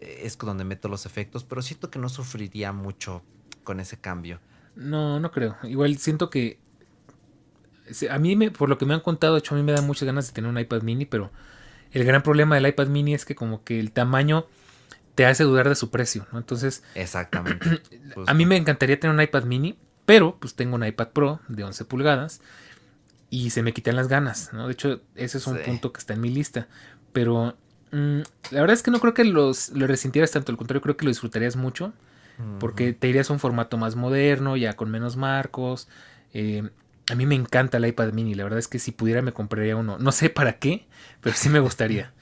Eh, es donde meto los efectos, pero siento que no sufriría mucho con ese cambio. No, no creo. Igual siento que a mí, me, por lo que me han contado, de hecho, a mí me da muchas ganas de tener un iPad mini, pero el gran problema del iPad mini es que como que el tamaño te hace dudar de su precio, ¿no? Entonces, exactamente. a mí me encantaría tener un iPad mini, pero pues tengo un iPad Pro de 11 pulgadas y se me quitan las ganas, ¿no? De hecho, ese es un punto que está en mi lista. Pero mm, la verdad es que no creo que los, lo resintieras tanto, al contrario, creo que lo disfrutarías mucho. Porque te irías a un formato más moderno, ya con menos marcos. Eh, a mí me encanta el iPad mini, la verdad es que si pudiera me compraría uno. No sé para qué, pero sí me gustaría.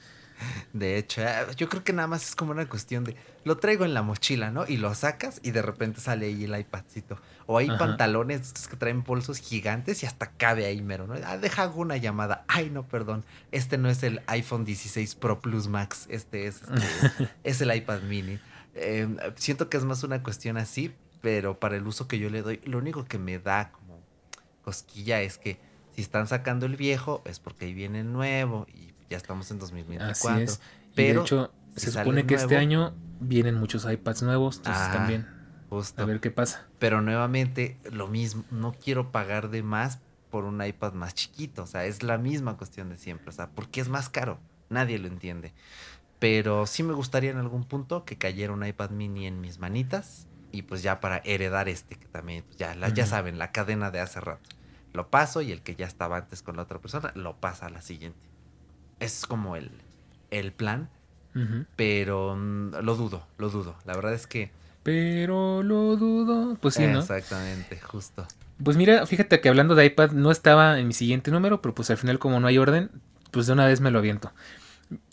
De hecho, eh, yo creo que nada más es como una cuestión de lo traigo en la mochila, ¿no? Y lo sacas y de repente sale ahí el iPadcito. O hay pantalones que traen bolsos gigantes y hasta cabe ahí mero, ¿no? Ah, deja una llamada. Ay, no, perdón. Este no es el iPhone 16 Pro Plus Max. Este es, este, es el iPad mini. Em, siento que es más una cuestión así, pero para el uso que yo le doy, lo único que me da como cosquilla es que Si están sacando el viejo, es porque ahí viene el nuevo y ya estamos en 2024. Así es. Pero de hecho, se supone que este año vienen muchos iPads nuevos, entonces ah, también. A ver qué pasa. Pero nuevamente, lo mismo, no quiero pagar de más por un iPad más chiquito. O sea, es la misma cuestión de siempre. O sea, ¿por qué es más caro? Nadie lo entiende. Pero sí me gustaría en algún punto que cayera un iPad mini en mis manitas. Y pues ya para heredar este, que también, pues, ya, ya saben, la cadena de hace rato. Lo paso y el que ya estaba antes con la otra persona lo pasa a la siguiente. Es como el, el plan. Pero mm, lo dudo, lo dudo. La verdad es que pero lo dudo. Pues sí, ¿no? Exactamente, justo. Pues mira, fíjate que hablando de iPad no estaba en mi siguiente número, pero pues al final como no hay orden, pues de una vez me lo aviento.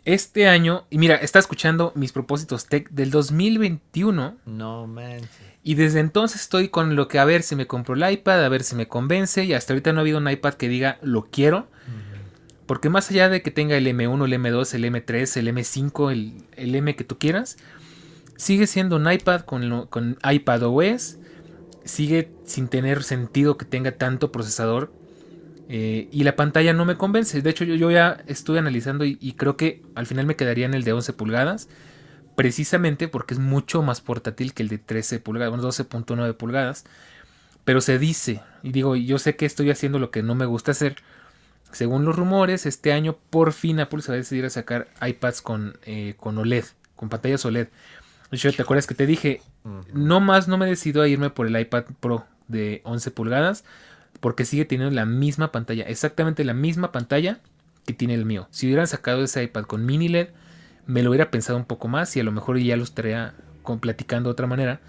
Este año, y mira, está escuchando mis propósitos tech del 2021. No manches. Y desde entonces estoy con lo que a ver si me compro el iPad, a ver si me convence. Y hasta ahorita no ha habido un iPad que diga lo quiero. Porque más allá de que tenga el M1, el M2, el M3, el M5, el, M que tú quieras, Sigue siendo un iPad con, con iPad OS. Sigue sin tener sentido que tenga tanto procesador. Eh, y la pantalla no me convence. De hecho, yo, ya estuve analizando y, creo que al final me quedaría en el de 11 pulgadas. Precisamente porque es mucho más portátil que el de 13 pulgadas, 12.9 pulgadas. Pero se dice, y digo, yo sé que estoy haciendo lo que no me gusta hacer. Según los rumores, este año por fin Apple se va a decidir a sacar iPads con, eh, con OLED, con pantallas OLED. De hecho, ¿te acuerdas que te dije? No más no me decido a irme por el iPad Pro de 11 pulgadas porque sigue teniendo la misma pantalla, exactamente la misma pantalla que tiene el mío. Si hubieran sacado ese iPad con mini LED, me lo hubiera pensado un poco más y a lo mejor ya lo estaría con, platicando de otra manera.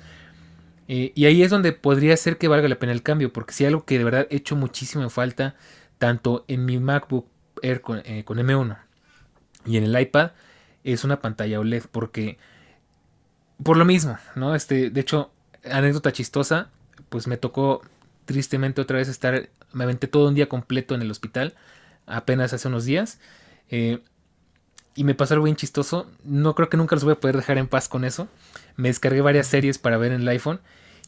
Eh, y ahí es donde podría ser que valga la pena el cambio, porque si algo que de verdad he hecho muchísimo en falta, tanto en mi MacBook Air con, eh, con M1 y en el iPad, es una pantalla OLED, porque por lo mismo, ¿no? Este, de hecho, anécdota chistosa, pues me tocó tristemente otra vez estar, me aventé todo un día completo en el hospital, apenas hace unos días, eh, y me pasó algo bien chistoso, no creo que nunca los voy a poder dejar en paz con eso, me descargué varias series para ver en el iPhone,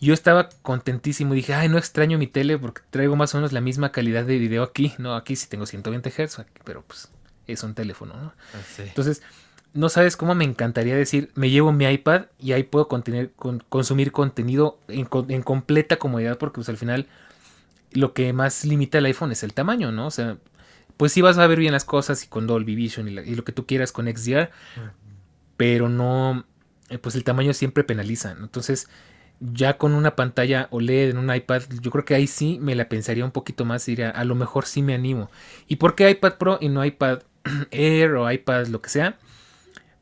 yo estaba contentísimo, dije, ay, no extraño mi tele porque traigo más o menos la misma calidad de video aquí, no, aquí sí tengo 120 Hz, pero pues es un teléfono, ¿no? Ah, Entonces, no sabes cómo me encantaría decir, me llevo mi iPad y ahí puedo consumir contenido en, completa comodidad porque pues al final lo que más limita el iPhone es el tamaño, ¿no? O sea, pues sí vas a ver bien las cosas y con Dolby Vision y, lo que tú quieras con XDR, pero no, eh, pues el tamaño siempre penaliza, Entonces, ya con una pantalla OLED en un iPad, yo creo que ahí sí me la pensaría un poquito más y diría, a lo mejor sí me animo. ¿Y por qué iPad Pro y no iPad Air o iPad lo que sea?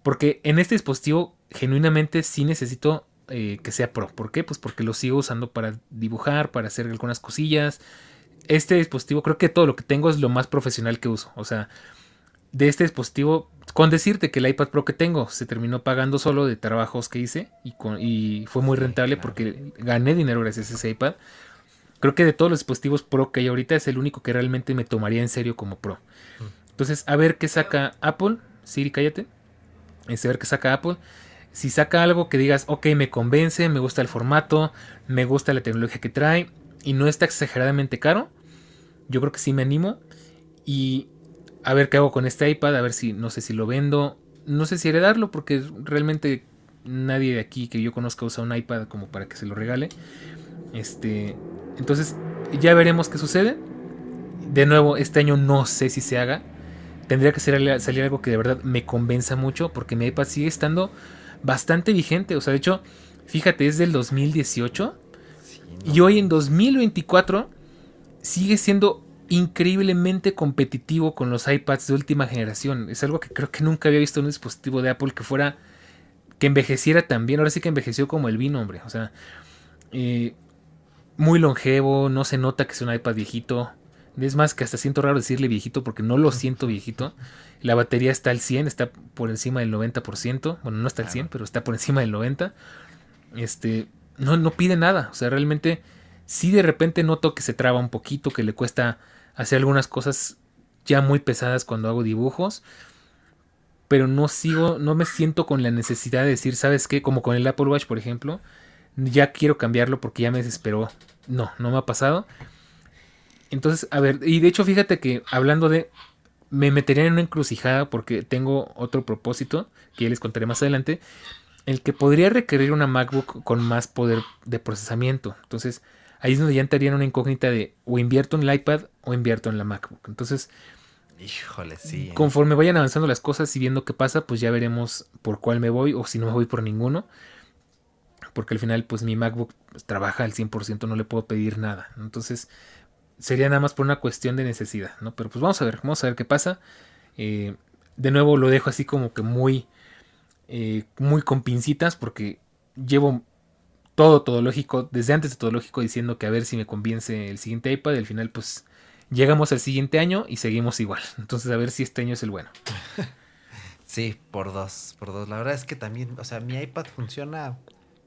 Porque en este dispositivo genuinamente sí necesito eh, que sea Pro. ¿Por qué? Pues porque lo sigo usando para dibujar, para hacer algunas cosillas. Este dispositivo, creo que todo lo que tengo es lo más profesional que uso. O sea, de este dispositivo, con decirte que el iPad Pro que tengo se terminó pagando solo de trabajos que hice y, y fue muy rentable porque gané dinero gracias a ese iPad. Creo que de todos los dispositivos Pro que hay ahorita es el único que realmente me tomaría en serio como Pro. Mm. Entonces, a ver qué saca Apple. Siri, cállate. Este, ver qué saca Apple. Si saca algo que digas, ok, me convence, me gusta el formato, me gusta la tecnología que trae y no está exageradamente caro, yo creo que sí me animo. Y a ver qué hago con este iPad, a ver si, no sé si lo vendo, no sé si heredarlo, porque realmente nadie de aquí que yo conozca usa un iPad como para que se lo regale. Este, entonces ya veremos qué sucede. De nuevo, este año no sé si se haga tendría que salir, salir algo que de verdad me convenza mucho porque mi iPad sigue estando bastante vigente. O sea, de hecho, fíjate, es del 2018 y hoy en 2024 sigue siendo increíblemente competitivo con los iPads de última generación. Es algo que creo que nunca había visto en un dispositivo de Apple que fuera que envejeciera tan bien. Ahora sí que envejeció como el vino, hombre. O sea, eh, muy longevo, no se nota que es un iPad viejito. Es más que hasta siento raro decirle viejito porque no lo siento viejito. La batería está al 100, está por encima del 90%. Bueno, no está al 100, pero está por encima del 90%. Este, no, no pide nada. O sea, realmente sí de repente noto que se traba un poquito, que le cuesta hacer algunas cosas ya muy pesadas cuando hago dibujos. Pero no sigo, no me siento con la necesidad de decir, ¿sabes qué? Como con el Apple Watch, por ejemplo. Ya quiero cambiarlo porque ya me desesperó. No, no me ha pasado. Entonces, a ver, y de hecho fíjate que hablando de, me metería en una encrucijada porque tengo otro propósito que ya les contaré más adelante, el que podría requerir una MacBook con más poder de procesamiento. Entonces, ahí es donde ya entraría en una incógnita de o invierto en el iPad o invierto en la MacBook. Entonces, híjole, sí. ¿eh? Conforme vayan avanzando las cosas y viendo qué pasa, pues ya veremos por cuál me voy o si no me voy por ninguno. Porque al final, pues mi MacBook trabaja al 100%, no le puedo pedir nada. Entonces, sería nada más por una cuestión de necesidad, ¿no? Pero pues vamos a ver, vamos a ver qué pasa. Eh, de nuevo lo dejo así como que muy, eh, muy con pincitas porque llevo todo todo lógico, desde antes de todo lógico diciendo que a ver si me convence el siguiente iPad. Y al final pues llegamos al siguiente año y seguimos igual. Entonces a ver si este año es el bueno. Sí, por dos, por dos. La verdad es que también, o sea, mi iPad funciona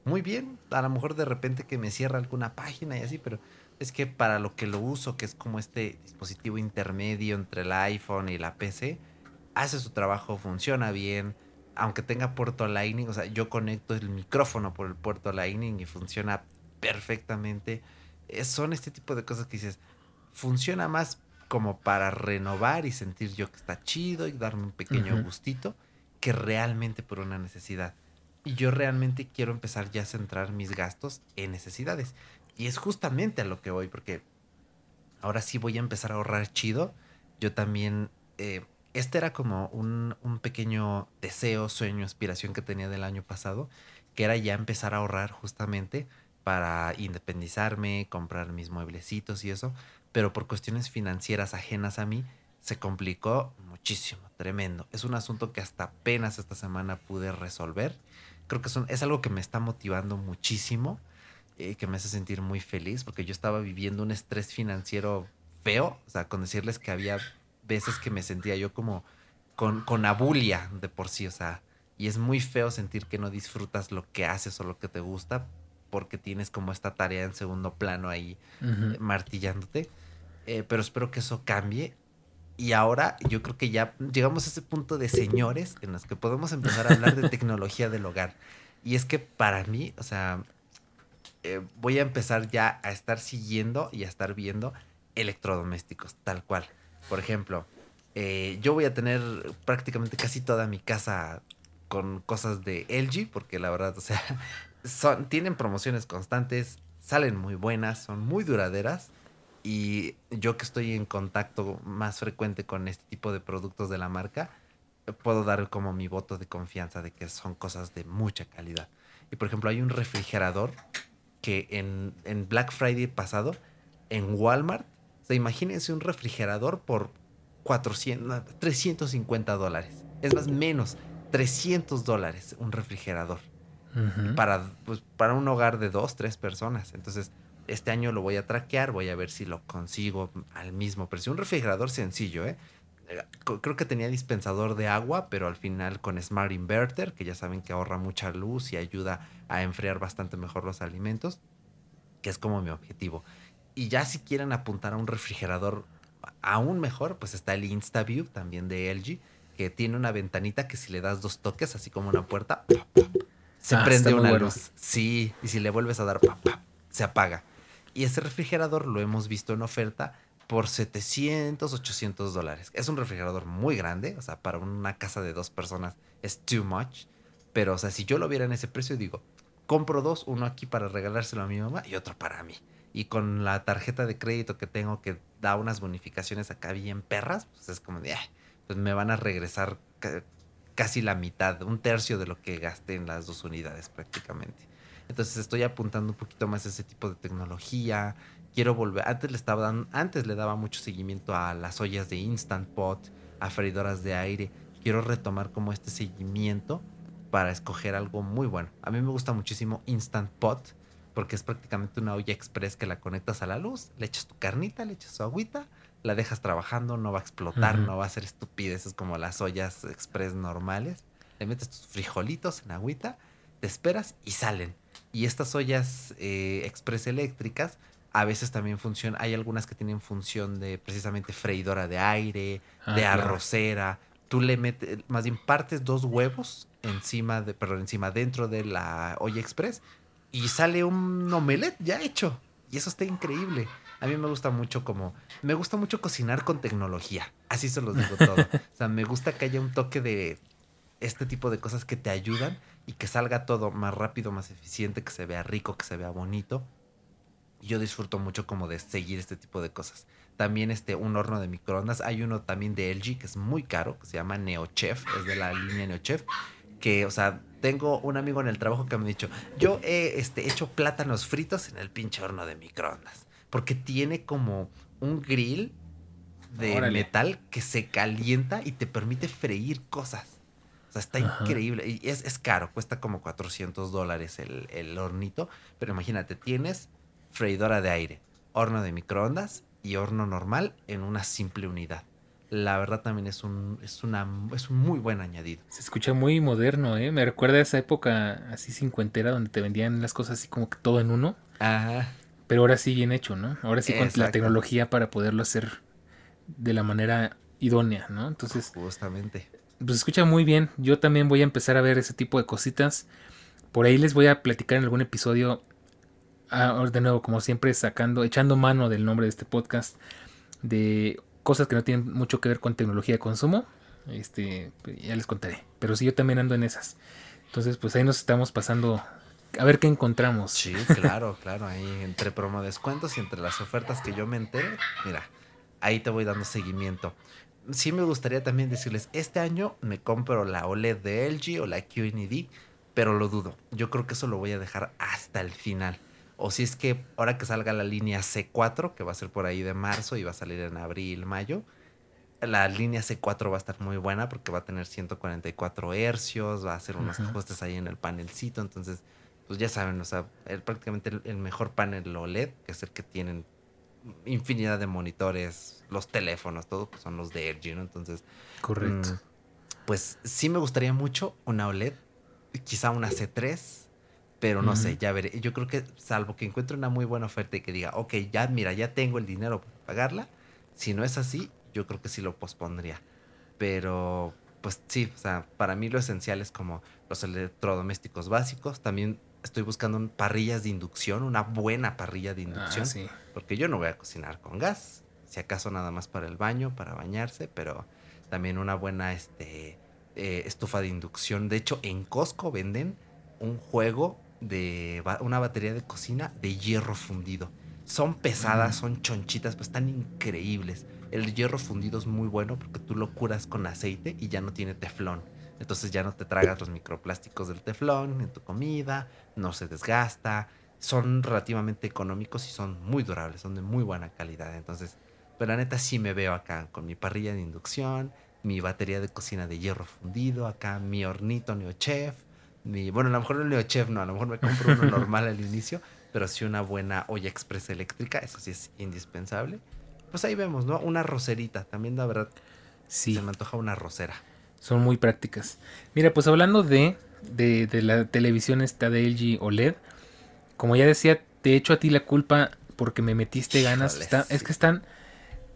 muy bien. A lo mejor de repente que me cierra alguna página y así, pero es que para lo que lo uso, que es como este dispositivo intermedio entre el iPhone y la PC, hace su trabajo, funciona bien. Aunque tenga puerto Lightning, o sea, yo conecto el micrófono por el puerto Lightning y funciona perfectamente. Eh, son este tipo de cosas que dices, funciona más como para renovar y sentir yo que está chido y darme un pequeño gustito que realmente por una necesidad. Y yo realmente quiero empezar ya a centrar mis gastos en necesidades. Y es justamente a lo que voy, porque ahora sí voy a empezar a ahorrar chido. Yo también, eh, este era como un, un, pequeño deseo, sueño, aspiración que tenía del año pasado, que era ya empezar a ahorrar justamente para independizarme, comprar mis mueblecitos y eso, pero por cuestiones financieras ajenas a mí, se complicó muchísimo, tremendo. Es un asunto que hasta apenas esta semana pude resolver. Creo que es, es algo que me está motivando muchísimo eh, que me hace sentir muy feliz porque yo estaba viviendo un estrés financiero feo, o sea, con decirles que había veces que me sentía yo como con, con abulia de por sí, o sea, y es muy feo sentir que no disfrutas lo que haces o lo que te gusta porque tienes como esta tarea en segundo plano ahí martillándote, eh, pero espero que eso cambie. Y ahora yo creo que ya llegamos a ese punto de señores en los que podemos empezar a hablar de tecnología del hogar. Y es que para mí, o sea, eh, voy a empezar ya a estar siguiendo y a estar viendo electrodomésticos, tal cual. Por ejemplo, eh, yo voy a tener prácticamente casi toda mi casa con cosas de LG, porque la verdad, o sea, son, tienen promociones constantes, salen muy buenas, son muy duraderas. Y yo que estoy en contacto más frecuente con este tipo de productos de la marca, puedo dar como mi voto de confianza de que son cosas de mucha calidad. Y por ejemplo, hay un refrigerador que en, en Black Friday pasado, en Walmart, se imagínense un refrigerador por 400, 350 dólares. Es más, menos, 300 dólares un refrigerador. para, pues, para un hogar de dos, tres personas. Entonces, este año lo voy a traquear, voy a ver si lo consigo al mismo precio. Un refrigerador sencillo, ¿eh? ¿eh? Creo que tenía dispensador de agua, pero al final con Smart Inverter, que ya saben que ahorra mucha luz y ayuda a enfriar bastante mejor los alimentos, que es como mi objetivo. Y ya si quieren apuntar a un refrigerador aún mejor, pues está el InstaView también de LG, que tiene una ventanita que si le das dos toques, así como una puerta, se ah, prende una luz. Sí, y si le vuelves a dar, se apaga. Y ese refrigerador lo hemos visto en oferta por 700, 800 dólares. Es un refrigerador muy grande, o sea, para una casa de dos personas es too much. Pero, o sea, si yo lo viera en ese precio, digo, compro dos, uno aquí para regalárselo a mi mamá y otro para mí. Y con la tarjeta de crédito que tengo que da unas bonificaciones acá bien perras, pues es como de, pues me van a regresar casi la mitad, un tercio de lo que gasté en las dos unidades prácticamente. Entonces estoy apuntando un poquito más a ese tipo de tecnología. Quiero volver, antes le estaba dando, antes le daba mucho seguimiento a las ollas de Instant Pot, a freidoras de aire. Quiero retomar como este seguimiento para escoger algo muy bueno. A mí me gusta muchísimo Instant Pot porque es prácticamente una olla express que la conectas a la luz, le echas tu carnita, le echas su agüita, la dejas trabajando, no va a explotar, no va a ser estupideces como las ollas express normales. Le metes tus frijolitos en agüita, te esperas y salen. Y estas ollas eh, express eléctricas a veces también funcionan, hay algunas que tienen función de precisamente freidora de aire, ah, de arrocera. Tú le metes, más bien partes dos huevos encima de, perdón, encima dentro de la olla express y sale un omelette ya hecho. Y eso está increíble. A mí me gusta mucho como, me gusta mucho cocinar con tecnología, así se los digo todo. o sea, me gusta que haya un toque de este tipo de cosas que te ayudan y que salga todo más rápido, más eficiente, que se vea rico, que se vea bonito. Yo disfruto mucho como de seguir este tipo de cosas. También este, un horno de microondas. Hay uno también de LG que es muy caro, que se llama NeoChef, es de la línea NeoChef. Que, o sea, tengo un amigo en el trabajo que me ha dicho, yo he este, hecho plátanos fritos en el pinche horno de microondas. Porque tiene como un grill de metal que se calienta y te permite freír cosas. O sea, está increíble. Y es, es, caro, cuesta como 400 dólares el, el hornito. Pero imagínate, tienes freidora de aire, horno de microondas y horno normal en una simple unidad. La verdad también es un, es una, es un muy buen añadido. Se escucha muy moderno, ¿eh? Me recuerda a esa época así cincuentera donde te vendían las cosas así como que todo en uno. Ajá. Pero ahora sí bien hecho, ¿no? Ahora sí con la tecnología para poderlo hacer de la manera idónea, ¿no? Entonces. Justamente. Pues escucha muy bien. Yo también voy a empezar a ver ese tipo de cositas. Por ahí les voy a platicar en algún episodio Ah, de nuevo, como siempre, sacando, echando mano del nombre de este podcast, de cosas que no tienen mucho que ver con tecnología de consumo. Este, ya les contaré. Pero sí, yo también ando en esas. Entonces, pues ahí nos estamos pasando a ver qué encontramos. Sí, claro, claro. Ahí entre promo descuentos y entre las ofertas que yo me enteré, mira, ahí te voy dando seguimiento. Sí me gustaría también decirles, este año me compro la OLED de LG o la QNED, pero lo dudo. Yo creo que eso lo voy a dejar hasta el final. O si es que ahora que salga la línea C4, que va a ser por ahí de marzo y va a salir en abril, mayo, la línea C4 va a estar muy buena porque va a tener 144 hercios, va a hacer unos ajustes ahí en el panelcito. Entonces, pues ya saben, o sea, prácticamente el, mejor panel OLED, que es el que tienen infinidad de monitores, los teléfonos, todo, pues son los de LG, ¿no? Entonces, correcto. Mm, pues sí me gustaría mucho una OLED, quizá una C3 pero no sé, ya veré. Yo creo que salvo que encuentre una muy buena oferta y que diga, ok, ya mira, ya tengo el dinero para pagarla. Si no es así, yo creo que sí lo pospondría. Pero, pues sí, o sea, para mí lo esencial es como los electrodomésticos básicos. También estoy buscando parrillas de inducción, una buena parrilla de inducción. Ah, porque yo no voy a cocinar con gas. Si acaso nada más para el baño, para bañarse, pero también una buena este, eh, estufa de inducción. De hecho, en Costco venden un juego de una batería de cocina de hierro fundido. Son pesadas, son chonchitas, pero están increíbles. El hierro fundido es muy bueno porque tú lo curas con aceite y ya no tiene teflón. Entonces ya no te tragas los microplásticos del teflón en tu comida, no se desgasta, son relativamente económicos y son muy durables, son de muy buena calidad. Entonces, pero la neta sí me veo acá con mi parrilla de inducción, mi batería de cocina de hierro fundido, acá mi hornito NeoChef, bueno, a lo mejor el NeoChef no, a lo mejor me compro uno normal al inicio, pero sí una buena olla express eléctrica, eso sí es indispensable. Pues ahí vemos, ¿no? Una roserita, también la verdad sí. se me antoja una rosera. Son muy prácticas. Mira, pues hablando de, de, la televisión esta de LG OLED, como ya decía, te echo a ti la culpa porque me metiste ganas. Es que están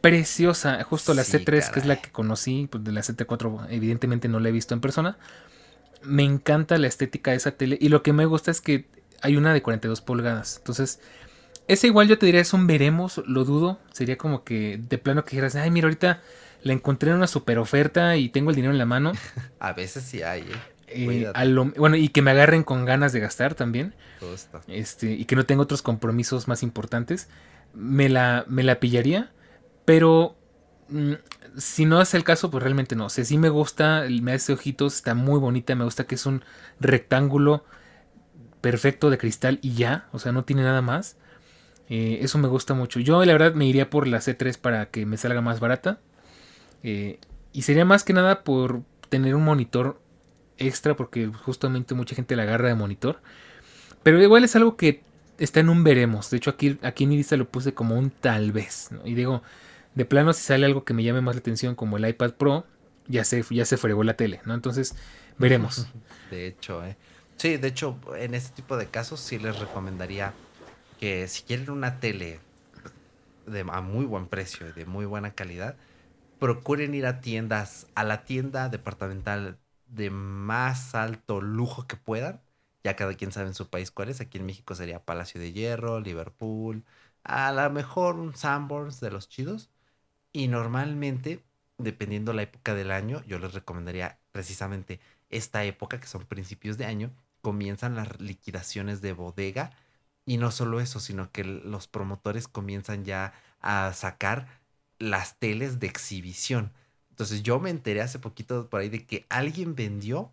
preciosa. Justo la C3, que es la que conocí, pues de la C4 evidentemente no la he visto en persona me encanta la estética de esa tele. Y lo que me gusta es que hay una de 42 pulgadas. Entonces, ese igual yo te diría es un veremos, lo dudo. Sería como que de plano que dijeras, ay, mira, ahorita la encontré en una super oferta y tengo el dinero en la mano. A veces sí hay, ¿eh? eh bueno, y que me agarren con ganas de gastar también. Este, y que no tengo otros compromisos más importantes. Me la, me la pillaría. Pero mm, si no es el caso, pues realmente no. O sea, me gusta, me hace ojitos, está muy bonita, me gusta que es un rectángulo perfecto de cristal y ya, o sea, no tiene nada más. Eh, eso me gusta mucho. Yo la verdad me iría por la C3 para que me salga más barata. Eh, y sería más que nada por tener un monitor extra, porque justamente mucha gente la agarra de monitor. Pero igual es algo que está en un veremos. De hecho, aquí, aquí en mi lista lo puse como un tal vez. Y digo, de plano, si sale algo que me llame más la atención, como el iPad Pro, ya se, ya se fregó la tele, ¿no? Entonces, veremos. De hecho, ¿eh? Sí, de hecho, en este tipo de casos sí les recomendaría que si quieren una tele de, a muy buen precio y de muy buena calidad, procuren ir a tiendas, a la tienda departamental de más alto lujo que puedan. Ya cada quien sabe en su país cuál es. Aquí en México sería Palacio de Hierro, Liverpool, a lo mejor un Sanborns de los chidos. Y normalmente, dependiendo la época del año, yo les recomendaría precisamente esta época, que son principios de año, comienzan las liquidaciones de bodega. Y no solo eso, sino que los promotores comienzan ya a sacar las teles de exhibición. Entonces yo me enteré hace poquito por ahí de que alguien vendió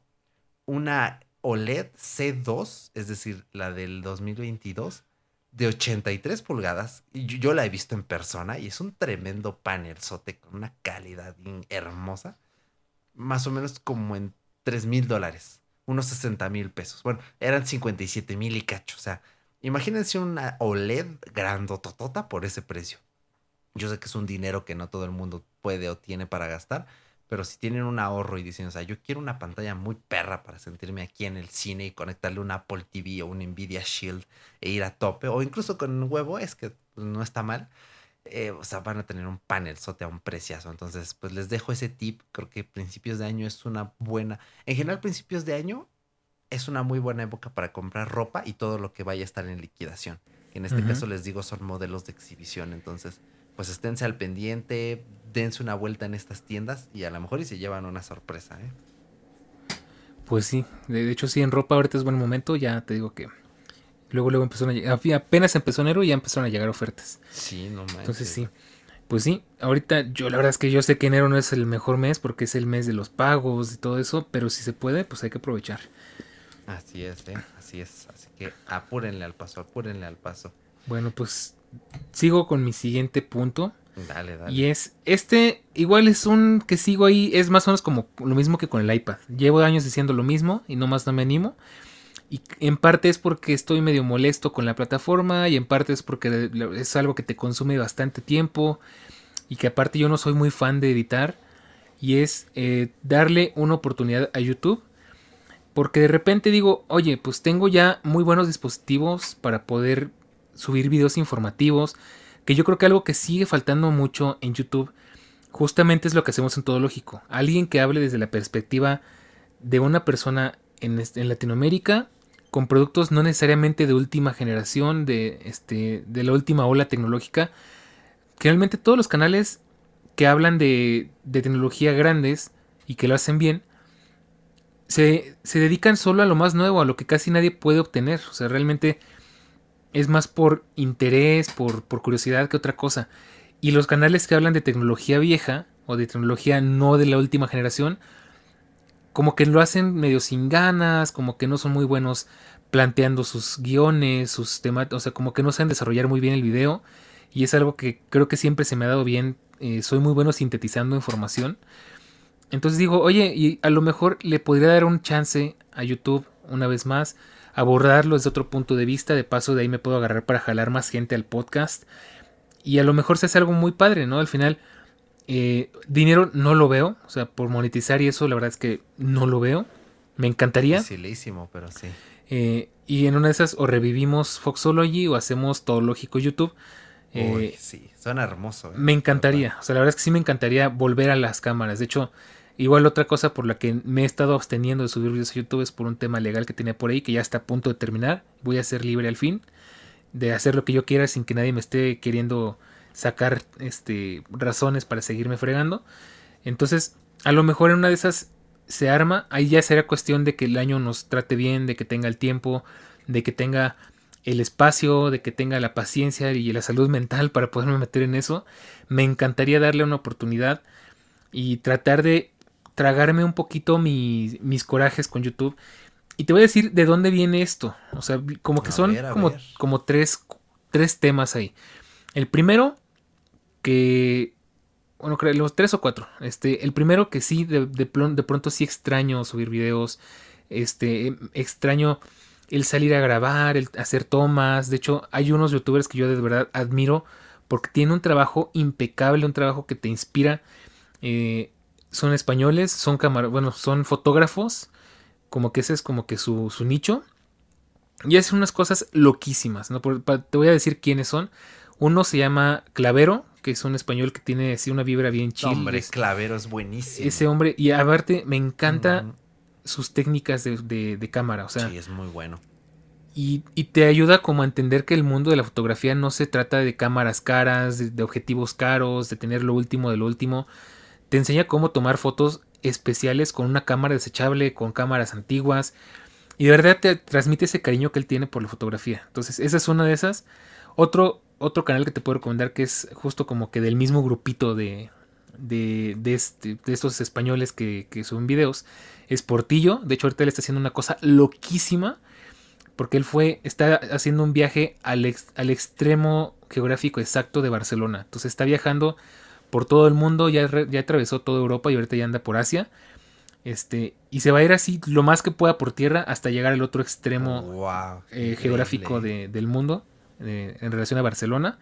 una OLED C2, es decir, la del 2022, de 83 pulgadas. Y yo, la he visto en persona y es un tremendo panel sote con una calidad hermosa. Más o menos como en 3 mil dólares, unos 60 mil pesos. Bueno, eran 57 mil y cacho. O sea, imagínense una OLED grandototota por ese precio. Yo sé que es un dinero que no todo el mundo puede o tiene para gastar, pero si tienen un ahorro y dicen, o sea, yo quiero una pantalla muy perra para sentirme aquí en el cine y conectarle un Apple TV o un Nvidia Shield e ir a tope, o incluso con un huevo, es que no está mal. Eh, o sea, van a tener un panel sote a un preciazo. Entonces, pues les dejo ese tip. Creo que principios de año es una buena. En general, principios de año es una muy buena época para comprar ropa y todo lo que vaya a estar en liquidación. En este caso, les digo, son modelos de exhibición. Entonces, pues esténse al pendiente, dense una vuelta en estas tiendas y a lo mejor y se llevan una sorpresa, ¿eh? Pues sí, de hecho sí, en ropa ahorita es buen momento, ya te digo que luego luego empezó a llegar, apenas empezó enero y ya empezaron a llegar ofertas. Sí, no manches. Entonces sí, pues sí, ahorita yo la verdad es que yo sé que enero no es el mejor mes porque es el mes de los pagos y todo eso, pero si se puede, pues hay que aprovechar. Así es, ¿eh? así es, así que apúrenle al paso, apúrenle al paso. Bueno, pues sigo con mi siguiente punto. Dale, dale. Y es, este igual es un que sigo ahí, es más o menos como lo mismo que con el iPad. Llevo años diciendo lo mismo y nomás no me animo. Y en parte es porque estoy medio molesto con la plataforma y en parte es porque es algo que te consume bastante tiempo y que aparte yo no soy muy fan de editar. Y es eh, darle una oportunidad a YouTube. Porque de repente digo, oye, pues tengo ya muy buenos dispositivos para poder subir videos informativos, que yo creo que algo que sigue faltando mucho en YouTube justamente es lo que hacemos en Todo Lógico. Alguien que hable desde la perspectiva de una persona en, Latinoamérica con productos no necesariamente de última generación, de, este, de la última ola tecnológica. Que realmente todos los canales que hablan de, de tecnología grandes y que lo hacen bien, se, se, dedican solo a lo más nuevo, a lo que casi nadie puede obtener. O sea, realmente es más por interés, por, por curiosidad que otra cosa. Y los canales que hablan de tecnología vieja o de tecnología no de la última generación, como que lo hacen medio sin ganas, como que no son muy buenos planteando sus guiones, sus temas, o sea, como que no saben desarrollar muy bien el video. Y es algo que creo que siempre se me ha dado bien. Eh, soy muy bueno sintetizando información. Entonces digo, oye, y a lo mejor le podría dar un chance a YouTube una vez más abordarlo desde otro punto de vista. De paso, de ahí me puedo agarrar para jalar más gente al podcast. Y a lo mejor se hace algo muy padre, ¿no? Al final, eh, dinero no lo veo. O sea, por monetizar y eso, la verdad es que no lo veo. Me encantaría. Facilísimo, pero sí. Eh, y en una de esas, o revivimos Foxology o hacemos Todo Lógico YouTube. Eh, sí, suena hermoso. Me encantaría. O sea, la verdad es que sí me encantaría volver a las cámaras. De hecho, Igual otra cosa por la que me he estado absteniendo de subir videos a YouTube es por un tema legal que tenía por ahí que ya está a punto de terminar. Voy a ser libre al fin de hacer lo que yo quiera sin que nadie me esté queriendo sacar este razones para seguirme fregando. Entonces, a lo mejor en una de esas se arma, ahí ya será cuestión de que el año nos trate bien, de que tenga el tiempo, de que tenga el espacio, de que tenga la paciencia y la salud mental para poderme meter en eso. Me encantaría darle una oportunidad y tratar de tragarme un poquito mis corajes con YouTube. Y te voy a decir de dónde viene esto. O sea, como que son como, como tres, tres temas ahí. El primero, que bueno, creo los tres o cuatro. Este, el primero que sí, de, de, pronto sí extraño subir videos. Este, extraño el salir a grabar, el hacer tomas. De hecho, hay unos youtubers que yo de verdad admiro porque tienen un trabajo impecable, un trabajo que te inspira. Eh, son españoles, son bueno, son fotógrafos, como que ese es como que su, su nicho. Y hacen unas cosas loquísimas, ¿no? te voy a decir quiénes son. Uno se llama Clavero, que es un español que tiene así una vibra bien chile. Hombre, Clavero es buenísimo. Ese hombre, y aparte me encanta sus técnicas de, de, cámara, o sea. Sí, es muy bueno. y, te ayuda como a entender que el mundo de la fotografía no se trata de cámaras caras, de, objetivos caros, de tener lo último de lo último. Te enseña cómo tomar fotos especiales con una cámara desechable, con cámaras antiguas. Y de verdad te transmite ese cariño que él tiene por la fotografía. Entonces, esa es una de esas. Otro, otro canal que te puedo recomendar que es justo como que del mismo grupito de, de, de, este, estos españoles que, que suben videos es Portillo. De hecho, ahorita él está haciendo una cosa loquísima porque él fue, está haciendo un viaje al, al extremo geográfico exacto de Barcelona. Entonces está viajando por todo el mundo, ya, ya atravesó toda Europa y ahorita ya anda por Asia. Este, y se va a ir así lo más que pueda por tierra hasta llegar al otro extremo eh, geográfico del mundo eh, en relación a Barcelona.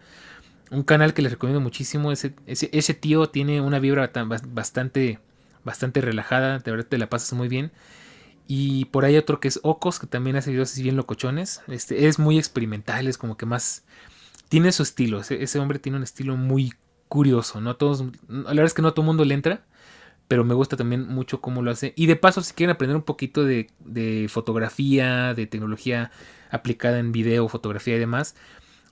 Un canal que les recomiendo muchísimo. Ese, ese, tío tiene una vibra bastante, bastante relajada. De verdad te la pasas muy bien. Y por ahí otro que es Ocos, que también hace videos así bien locochones. Este, es muy experimental, es como que más... Tiene su estilo, ese, hombre tiene un estilo muy curioso, ¿no? Todos, la verdad es que no todo el mundo le entra, pero me gusta también mucho cómo lo hace. Y de paso, si quieren aprender un poquito de, de fotografía, de tecnología aplicada en video, fotografía y demás,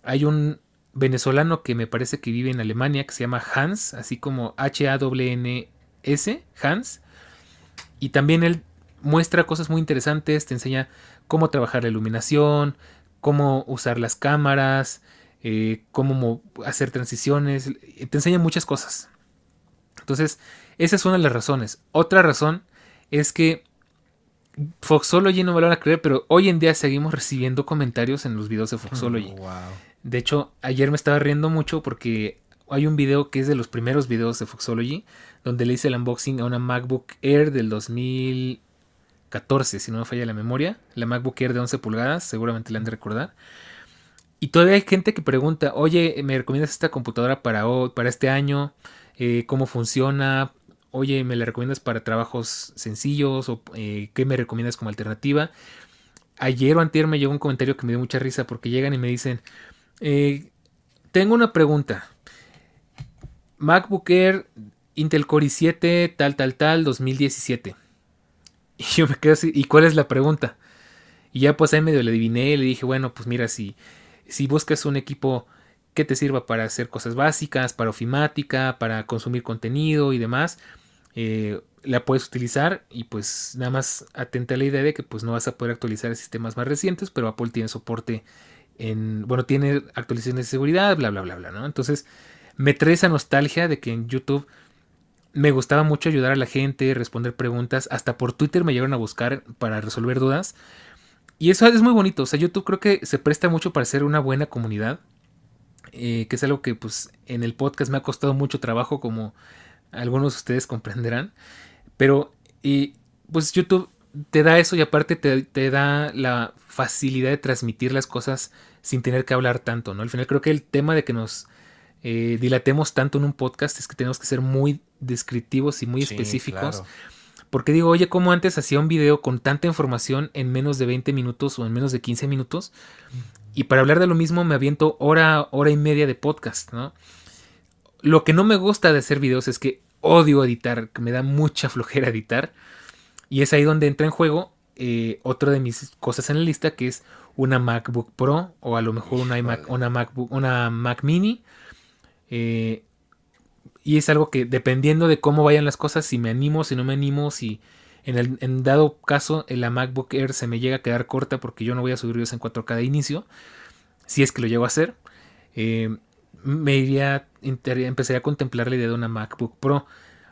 hay un venezolano que me parece que vive en Alemania, que se llama Hans, así como H-A-W-N-S, Hans. Y también él muestra cosas muy interesantes, te enseña cómo trabajar la iluminación, cómo usar las cámaras, eh, cómo hacer transiciones, te enseña muchas cosas. Entonces, esa es una de las razones. Otra razón es que Foxology no me lo van a creer, pero hoy en día seguimos recibiendo comentarios en los videos de Foxology. De hecho, ayer me estaba riendo mucho porque hay un video que es de los primeros videos de Foxology, donde le hice el unboxing a una MacBook Air del 2000, 14, si no me falla la memoria. La MacBook Air de 11 pulgadas, seguramente la han de recordar. Y todavía hay gente que pregunta, oye, ¿me recomiendas esta computadora para, para este año? Eh, ¿Cómo funciona? Oye, ¿me la recomiendas para trabajos sencillos? ¿O eh, qué me recomiendas como alternativa? Ayer o antier me llegó un comentario que me dio mucha risa porque llegan y me dicen, eh, tengo una pregunta. MacBook Air, Intel Core i7, tal, tal, tal, 2017 y yo me quedé así, ¿y cuál es la pregunta? Y ya pues ahí medio le adiviné, le dije, bueno, pues mira, si, si buscas un equipo que te sirva para hacer cosas básicas, para ofimática, para consumir contenido y demás, eh, la puedes utilizar y pues nada más atenta a la idea de que pues no vas a poder actualizar sistemas más recientes, pero Apple tiene soporte en, bueno, tiene actualizaciones de seguridad, bla, bla, bla, bla, ¿no? Entonces me trae esa nostalgia de que en YouTube me gustaba mucho ayudar a la gente, responder preguntas. Hasta por Twitter me llegaron a buscar para resolver dudas. Y eso es muy bonito. O sea, YouTube creo que se presta mucho para ser una buena comunidad. Eh, que es algo que pues en el podcast me ha costado mucho trabajo como algunos de ustedes comprenderán. Pero y, pues YouTube te da eso y aparte te, te, da la facilidad de transmitir las cosas sin tener que hablar tanto, ¿no? Al final creo que el tema de que nos eh, dilatemos tanto en un podcast es que tenemos que ser muy descriptivos y muy específicos. Porque digo, oye, como antes hacía un video con tanta información en menos de 20 minutos o en menos de 15 minutos? Y para hablar de lo mismo me aviento hora, hora y media de podcast, ¿no? Lo que no me gusta de hacer videos es que odio editar, que me da mucha flojera editar. Y es ahí donde entra en juego eh, otra de mis cosas en la lista, que es una MacBook Pro o a lo mejor una, iMac, una, MacBook, una Mac Mini eh, y es algo que dependiendo de cómo vayan las cosas, si me animo, si no me animo, si en el dado caso en la MacBook Air se me llega a quedar corta porque yo no voy a subir videos en 4K de inicio, si es que lo llego a hacer, eh, me iría, empezaría a contemplar la idea de una MacBook Pro.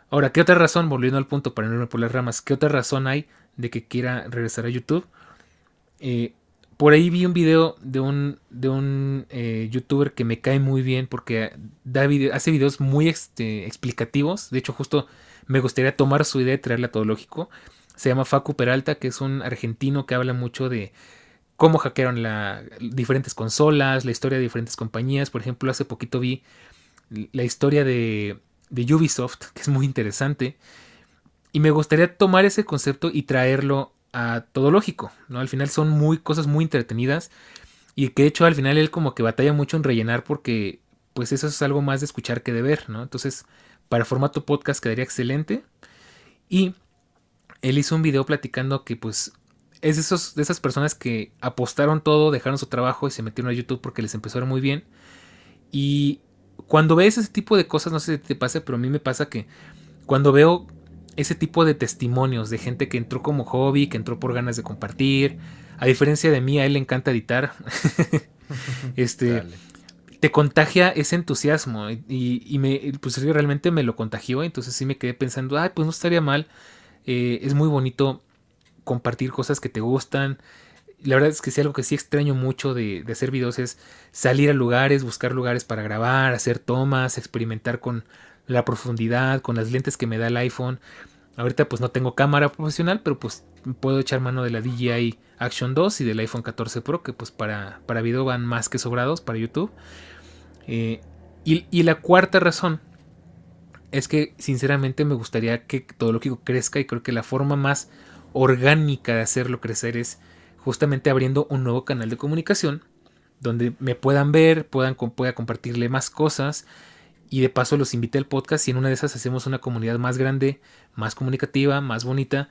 Ahora, ¿qué otra razón, volviendo al punto para no irme por las ramas, qué otra razón hay de que quiera regresar a YouTube? Eh, por ahí vi un video de un, de un eh, youtuber que me cae muy bien porque da hace videos muy este, explicativos. De hecho, justo me gustaría tomar su idea y traerla todo lógico. Se llama Facu Peralta, que es un argentino que habla mucho de cómo hackearon la, diferentes consolas, la historia de diferentes compañías. Por ejemplo, hace poquito vi la historia de, de Ubisoft, que es muy interesante. Y me gustaría tomar ese concepto y traerlo a todo lógico, ¿no? Al final son muy cosas muy entretenidas y que de hecho al final él como que batalla mucho en rellenar porque pues eso es algo más de escuchar que de ver, ¿no? Entonces, para formato podcast quedaría excelente y él hizo un video platicando que pues es de, esos, de esas personas que apostaron todo, dejaron su trabajo y se metieron a YouTube porque les empezó a ir muy bien. Y cuando ves ese tipo de cosas, no sé si te pasa, pero a mí me pasa que cuando veo ese tipo de testimonios de gente que entró como hobby, que entró por ganas de compartir, a diferencia de mí, a él le encanta editar. este, te contagia ese entusiasmo y, me, pues realmente me lo contagió, entonces sí me quedé pensando, ay, pues no estaría mal, eh, es muy bonito compartir cosas que te gustan. La verdad es que sí, algo que sí extraño mucho de, de hacer videos es salir a lugares, buscar lugares para grabar, hacer tomas, experimentar con la profundidad, con las lentes que me da el iPhone. Ahorita pues no tengo cámara profesional, pero pues puedo echar mano de la DJI Action 2 y del iPhone 14 Pro, que pues para, para video van más que sobrados para YouTube. Eh, y, la cuarta razón es que sinceramente me gustaría que todo lo que crezca y creo que la forma más orgánica de hacerlo crecer es justamente abriendo un nuevo canal de comunicación donde me puedan ver, puedan, pueda compartirle más cosas y de paso los invité al podcast y en una de esas hacemos una comunidad más grande, más comunicativa, más bonita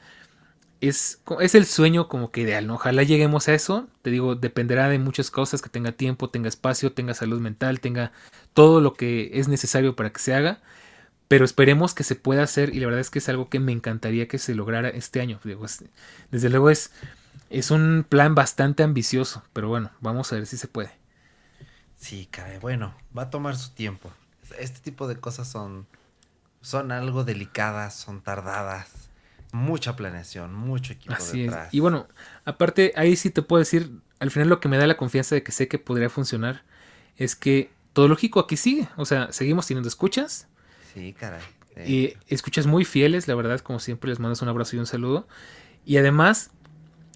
es, es el sueño como que ideal, ¿no? Ojalá lleguemos a eso. Te digo, dependerá de muchas cosas, que tenga tiempo, tenga espacio, tenga salud mental, tenga todo lo que es necesario para que se haga. Pero esperemos que se pueda hacer y la verdad es que es algo que me encantaría que se lograra este año. desde luego es, es un plan bastante ambicioso, pero bueno, vamos a ver si se puede. Sí, caray, bueno, va a tomar su tiempo. Este tipo de cosas son, son algo delicadas, son tardadas mucha planeación, mucho equipo Así detrás. Es. Y bueno, aparte, ahí sí te puedo decir, al final lo que me da la confianza de que sé que podría funcionar es que todo lógico aquí sigue. O sea, seguimos teniendo escuchas. Sí, caray. Y escuchas muy fieles, la verdad, como siempre, les mandas un abrazo y un saludo. Y además,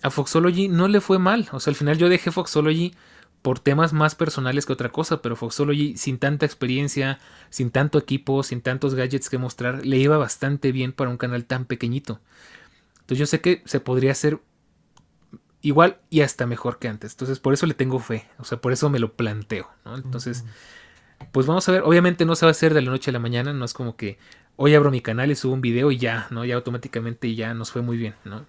a Foxology no le fue mal. O sea, al final yo dejé Foxology por temas más personales que otra cosa, pero Foxology sin tanta experiencia, sin tanto equipo, sin tantos gadgets que mostrar, le iba bastante bien para un canal tan pequeñito. Entonces yo sé que se podría hacer igual y hasta mejor que antes. Entonces por eso le tengo fe, o sea, por eso me lo planteo, ¿no? Entonces, pues vamos a ver, obviamente no se va a hacer de la noche a la mañana, no es como que hoy abro mi canal y subo un video y ya, ¿no? Ya automáticamente ya nos fue muy bien, ¿no?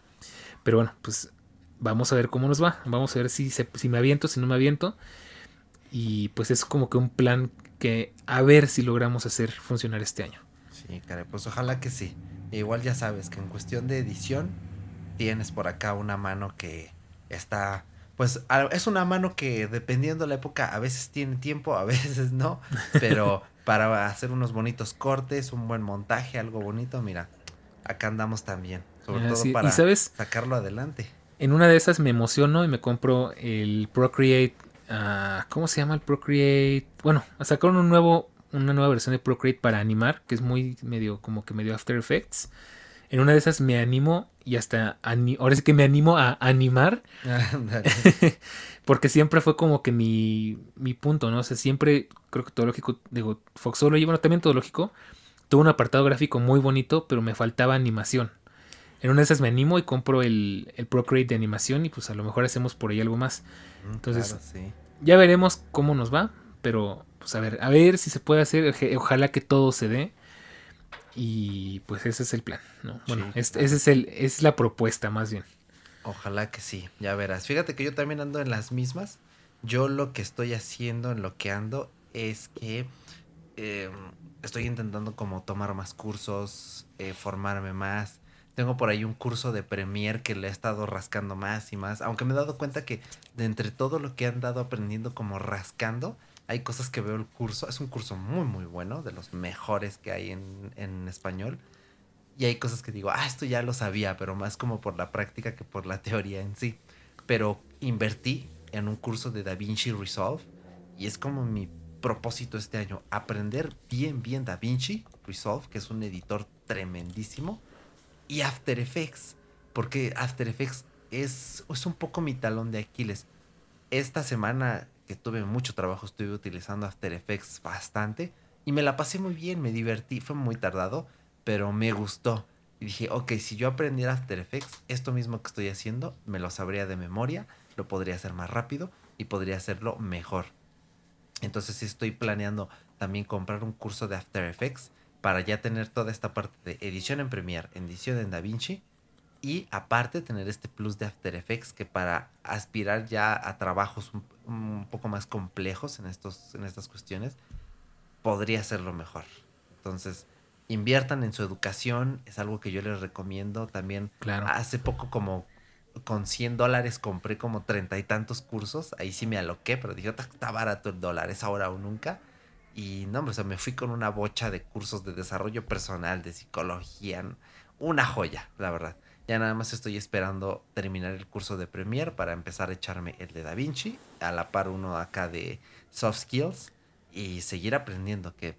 Pero bueno, pues vamos a ver cómo nos va. Vamos a ver si, si me aviento, si no me aviento. Y pues es como que un plan que a ver si logramos hacer funcionar este año. Sí, caray, pues ojalá que sí. Igual ya sabes que en cuestión de edición tienes por acá una mano que está pues es una mano que dependiendo la época a veces tiene tiempo, a veces no, pero para hacer unos bonitos cortes, un buen montaje, algo bonito, mira, acá andamos también, sobre ah, todo para sacarlo adelante en una de esas me emociono y me compro el Procreate. Uh, ¿Cómo se llama el Procreate? Bueno, sacaron un nuevo, una nueva versión de Procreate para animar, que es muy medio, como que medio After Effects. En una de esas me animo y hasta ahora sí que me animo a animar. porque siempre fue como que mi, mi punto, ¿no? O sea, siempre creo que todo lógico, digo, Foxology, bueno, también todo lógico, tuvo un apartado gráfico muy bonito, pero me faltaba animación. En una de esas me animo y compro el, el Procreate de animación y pues a lo mejor hacemos por ahí algo más. Mm, Entonces, ya veremos cómo nos va, pero pues a ver, a ver si se puede hacer, ojalá que todo se dé. Y pues ese es el plan, ¿no? Bueno, ese es el es la propuesta más bien. Ojalá que sí, ya verás. Fíjate que yo también ando en las mismas. Yo lo que estoy haciendo, en lo que ando, es que em, estoy intentando como tomar más cursos, eh, formarme más. Tengo por ahí un curso de Premiere que le he estado rascando más y más. Aunque me he dado cuenta que de entre todo lo que han dado aprendiendo como rascando, hay cosas que veo el curso. Es un curso muy, muy bueno, de los mejores que hay en, en español. Y hay cosas que digo, ah, esto ya lo sabía, pero más como por la práctica que por la teoría en sí. Pero invertí en un curso de DaVinci Resolve y es como mi propósito este año, aprender bien, bien DaVinci Resolve, que es un editor tremendísimo y After Effects, porque After Effects es, es un poco mi talón de Aquiles. Esta semana que tuve mucho trabajo estuve utilizando After Effects bastante y me la pasé muy bien, me divertí, fue muy tardado, pero me gustó. Y dije, ok, si yo aprendiera After Effects, esto mismo que estoy haciendo, me lo sabría de memoria, lo podría hacer más rápido y podría hacerlo mejor. Entonces estoy planeando también comprar un curso de After Effects para ya tener toda esta parte de edición en Premiere, edición en DaVinci Y aparte tener este plus de After Effects que para aspirar ya a trabajos un, un poco más complejos en, estos, en estas cuestiones, podría ser lo mejor. Entonces, inviertan en su educación, es algo que yo les recomiendo también. Claro. Hace poco como con 100 dólares compré como treinta y tantos cursos, ahí sí me aloqué, pero dije, está barato el dólar, es ahora o nunca. Y no, o sea, me fui con una bocha de cursos de desarrollo personal, de psicología, una joya, la verdad. Ya nada más estoy esperando terminar el curso de Premiere para empezar a echarme el de Da Vinci, a la par uno acá de Soft Skills y seguir aprendiendo, que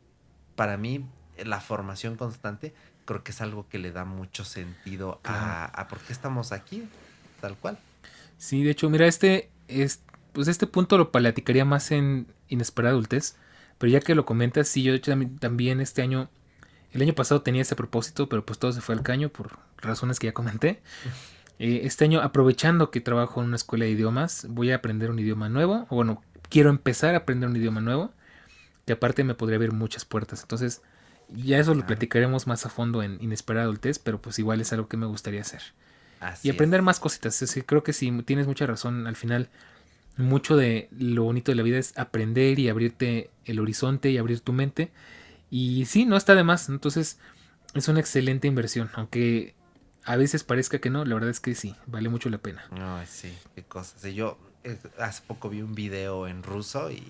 para mí la formación constante creo que es algo que le da mucho sentido a, a, por qué estamos aquí, tal cual. Sí, de hecho, mira, este, es, pues este punto lo platicaría más en Inesperada Adultez, pero ya que lo comentas, sí, yo de hecho también este año, el año pasado tenía ese propósito, pero pues todo se fue al caño por razones que ya comenté. Eh, este año, aprovechando que trabajo en una escuela de idiomas, voy a aprender un idioma nuevo, o bueno, quiero empezar a aprender un idioma nuevo, que aparte me podría abrir muchas puertas. Entonces, ya eso lo platicaremos más a fondo en Inesperada Adultez, pero pues igual es algo que me gustaría hacer. Así y aprender más cositas. Es decir, creo que sí, tienes mucha razón. Al final, mucho de lo bonito de la vida es aprender y abrirte el horizonte y abrir tu mente. Y sí, no está de más. Entonces, es una excelente inversión. Aunque a veces parezca que no, la verdad es que sí, vale mucho la pena. No, sí, qué cosas. Yo eh, hace poco vi un video en ruso y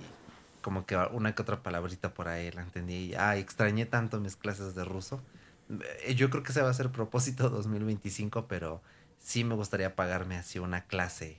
como que una que otra palabrita por ahí la entendí. Y, ah, extrañé tanto mis clases de ruso. Eh, yo creo que ese va a ser propósito 2025, pero sí me gustaría pagarme así una clase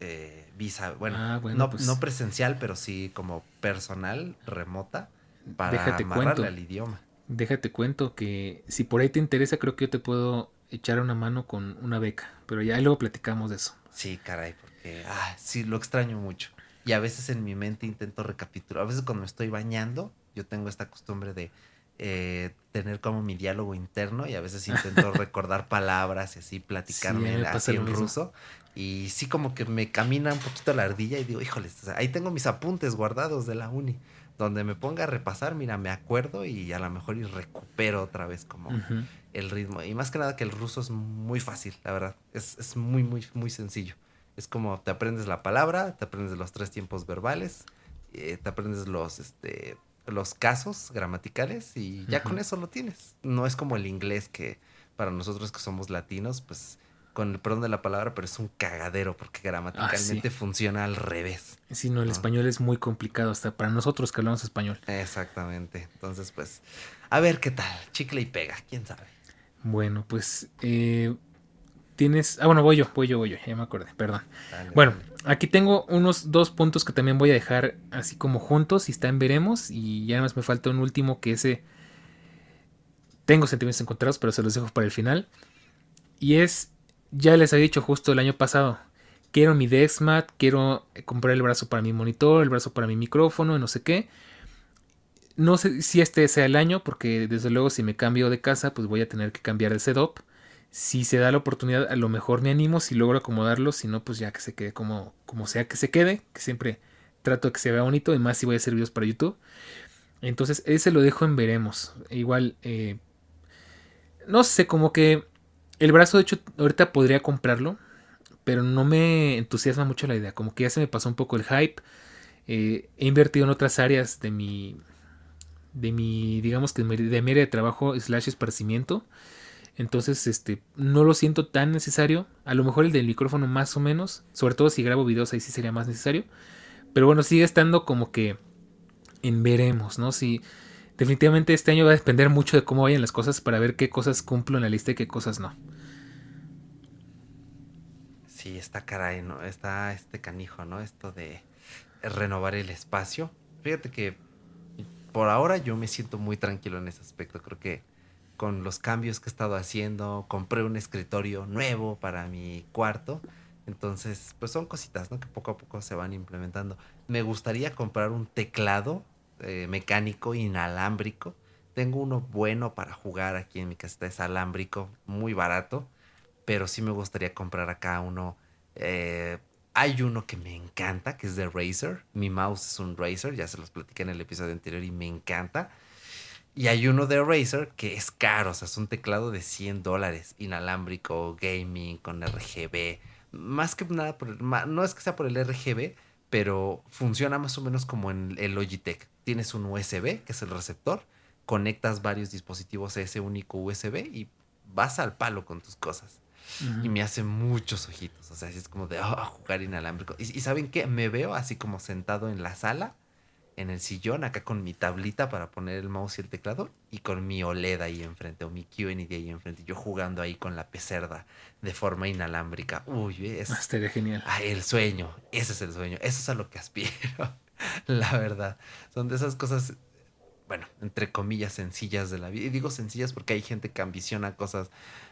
eh, visa, bueno, Ah, bueno, no, pues- no presencial, pero sí como personal, remota, para Déjate amarrarle cuento. al idioma. Déjate cuento que si por ahí te interesa, creo que yo te puedo echar una mano con una beca. Pero ya luego platicamos de eso. Sí, caray, porque ah, sí, lo extraño mucho. Y a veces en mi mente intento recapitular. A veces cuando me estoy bañando, yo tengo esta costumbre de eh, tener como mi diálogo interno y a veces intento recordar palabras y así platicarme Sí, así en ruso. Y sí como que me camina un poquito la ardilla y digo, híjoles, o sea, ahí tengo mis apuntes guardados de la uni. Donde me ponga a repasar, mira, me acuerdo y a lo mejor y recupero otra vez como el ritmo. Y más que nada que el ruso es muy fácil, la verdad. Es, es muy, muy, muy sencillo. Es como te aprendes la palabra, te aprendes los tres tiempos verbales, eh, te aprendes los, este, los casos gramaticales y ya con eso lo tienes. No es como el inglés que para nosotros que somos latinos, pues con el perdón de la palabra, pero es un cagadero porque gramaticalmente funciona al revés. Sí, no, el Ah. español es muy complicado, hasta para nosotros que hablamos español. Exactamente. Entonces, pues, a ver qué tal. Chicle y pega, quién sabe. Bueno, pues eh, tienes... Ah, bueno, voy yo, voy yo, voy yo, ya me acordé, perdón. Dale, Bueno, dale. aquí tengo unos dos puntos que también voy a dejar así como juntos y está en veremos. Y ya nada más me falta un último que ese... Tengo sentimientos encontrados, pero se los dejo para el final. Y es, ya les había dicho justo el año pasado, quiero mi Dexmat, quiero comprar el brazo para mi monitor, el brazo para mi micrófono, no sé qué. No sé si este sea el año, porque desde luego si me cambio de casa, pues voy a tener que cambiar de setup. Si se da la oportunidad, a lo mejor me animo si logro acomodarlo. Si no, pues ya que se quede como, como sea que se quede. Que siempre trato de que se vea bonito. Y más si voy a hacer videos para YouTube. Entonces, ese lo dejo en veremos. Igual, eh, no sé, como que el brazo, de hecho, ahorita podría comprarlo. Pero no me entusiasma mucho la idea. Como que ya se me pasó un poco el hype. Eh, he invertido en otras áreas de mi, de mi, digamos que de mi área de trabajo slash esparcimiento. Entonces, este, no lo siento tan necesario. A lo mejor el del micrófono más o menos. Sobre todo si grabo videos ahí sí sería más necesario. Pero bueno, sigue estando como que en veremos, ¿no? Si definitivamente este año va a depender mucho de cómo vayan las cosas para ver qué cosas cumplo en la lista y qué cosas no. Sí, está caray, ¿no? Está este canijo, ¿no? Esto de renovar el espacio. Fíjate que por ahora yo me siento muy tranquilo en ese aspecto. Creo que con los cambios que he estado haciendo, compré un escritorio nuevo para mi cuarto. Entonces, pues son cositas, ¿no? Que poco a poco se van implementando. Me gustaría comprar un teclado eh, mecánico inalámbrico. Tengo uno bueno para jugar aquí en mi casita, es alámbrico, muy barato pero sí me gustaría comprar acá uno. eh, hay uno que me encanta, que es de Razer. Mi mouse es un Razer, ya se los platiqué en el episodio anterior y me encanta. Y hay uno de Razer que es caro, o sea, es un teclado de 100 dólares, inalámbrico, gaming, con RGB. Más que nada, por no es que sea por el RGB, pero funciona más o menos como en el Logitech. Tienes un USB, que es el receptor, conectas varios dispositivos a ese único USB y vas al palo con tus cosas. Y me hace muchos ojitos, o sea, es como de oh, jugar inalámbrico. Y, y ¿saben qué? Me veo así como sentado en la sala en el sillón, acá con mi tablita para poner el mouse y el teclado, y con mi OLED ahí enfrente, o mi QND ahí enfrente, yo jugando ahí con la pecerda de forma inalámbrica. Uy, es. Ah, estaría genial. Ah, el sueño, ese es el sueño, eso es a lo que aspiro, la verdad. Son de esas cosas, bueno, entre comillas, sencillas de la vida. Y digo sencillas porque hay gente que ambiciona cosas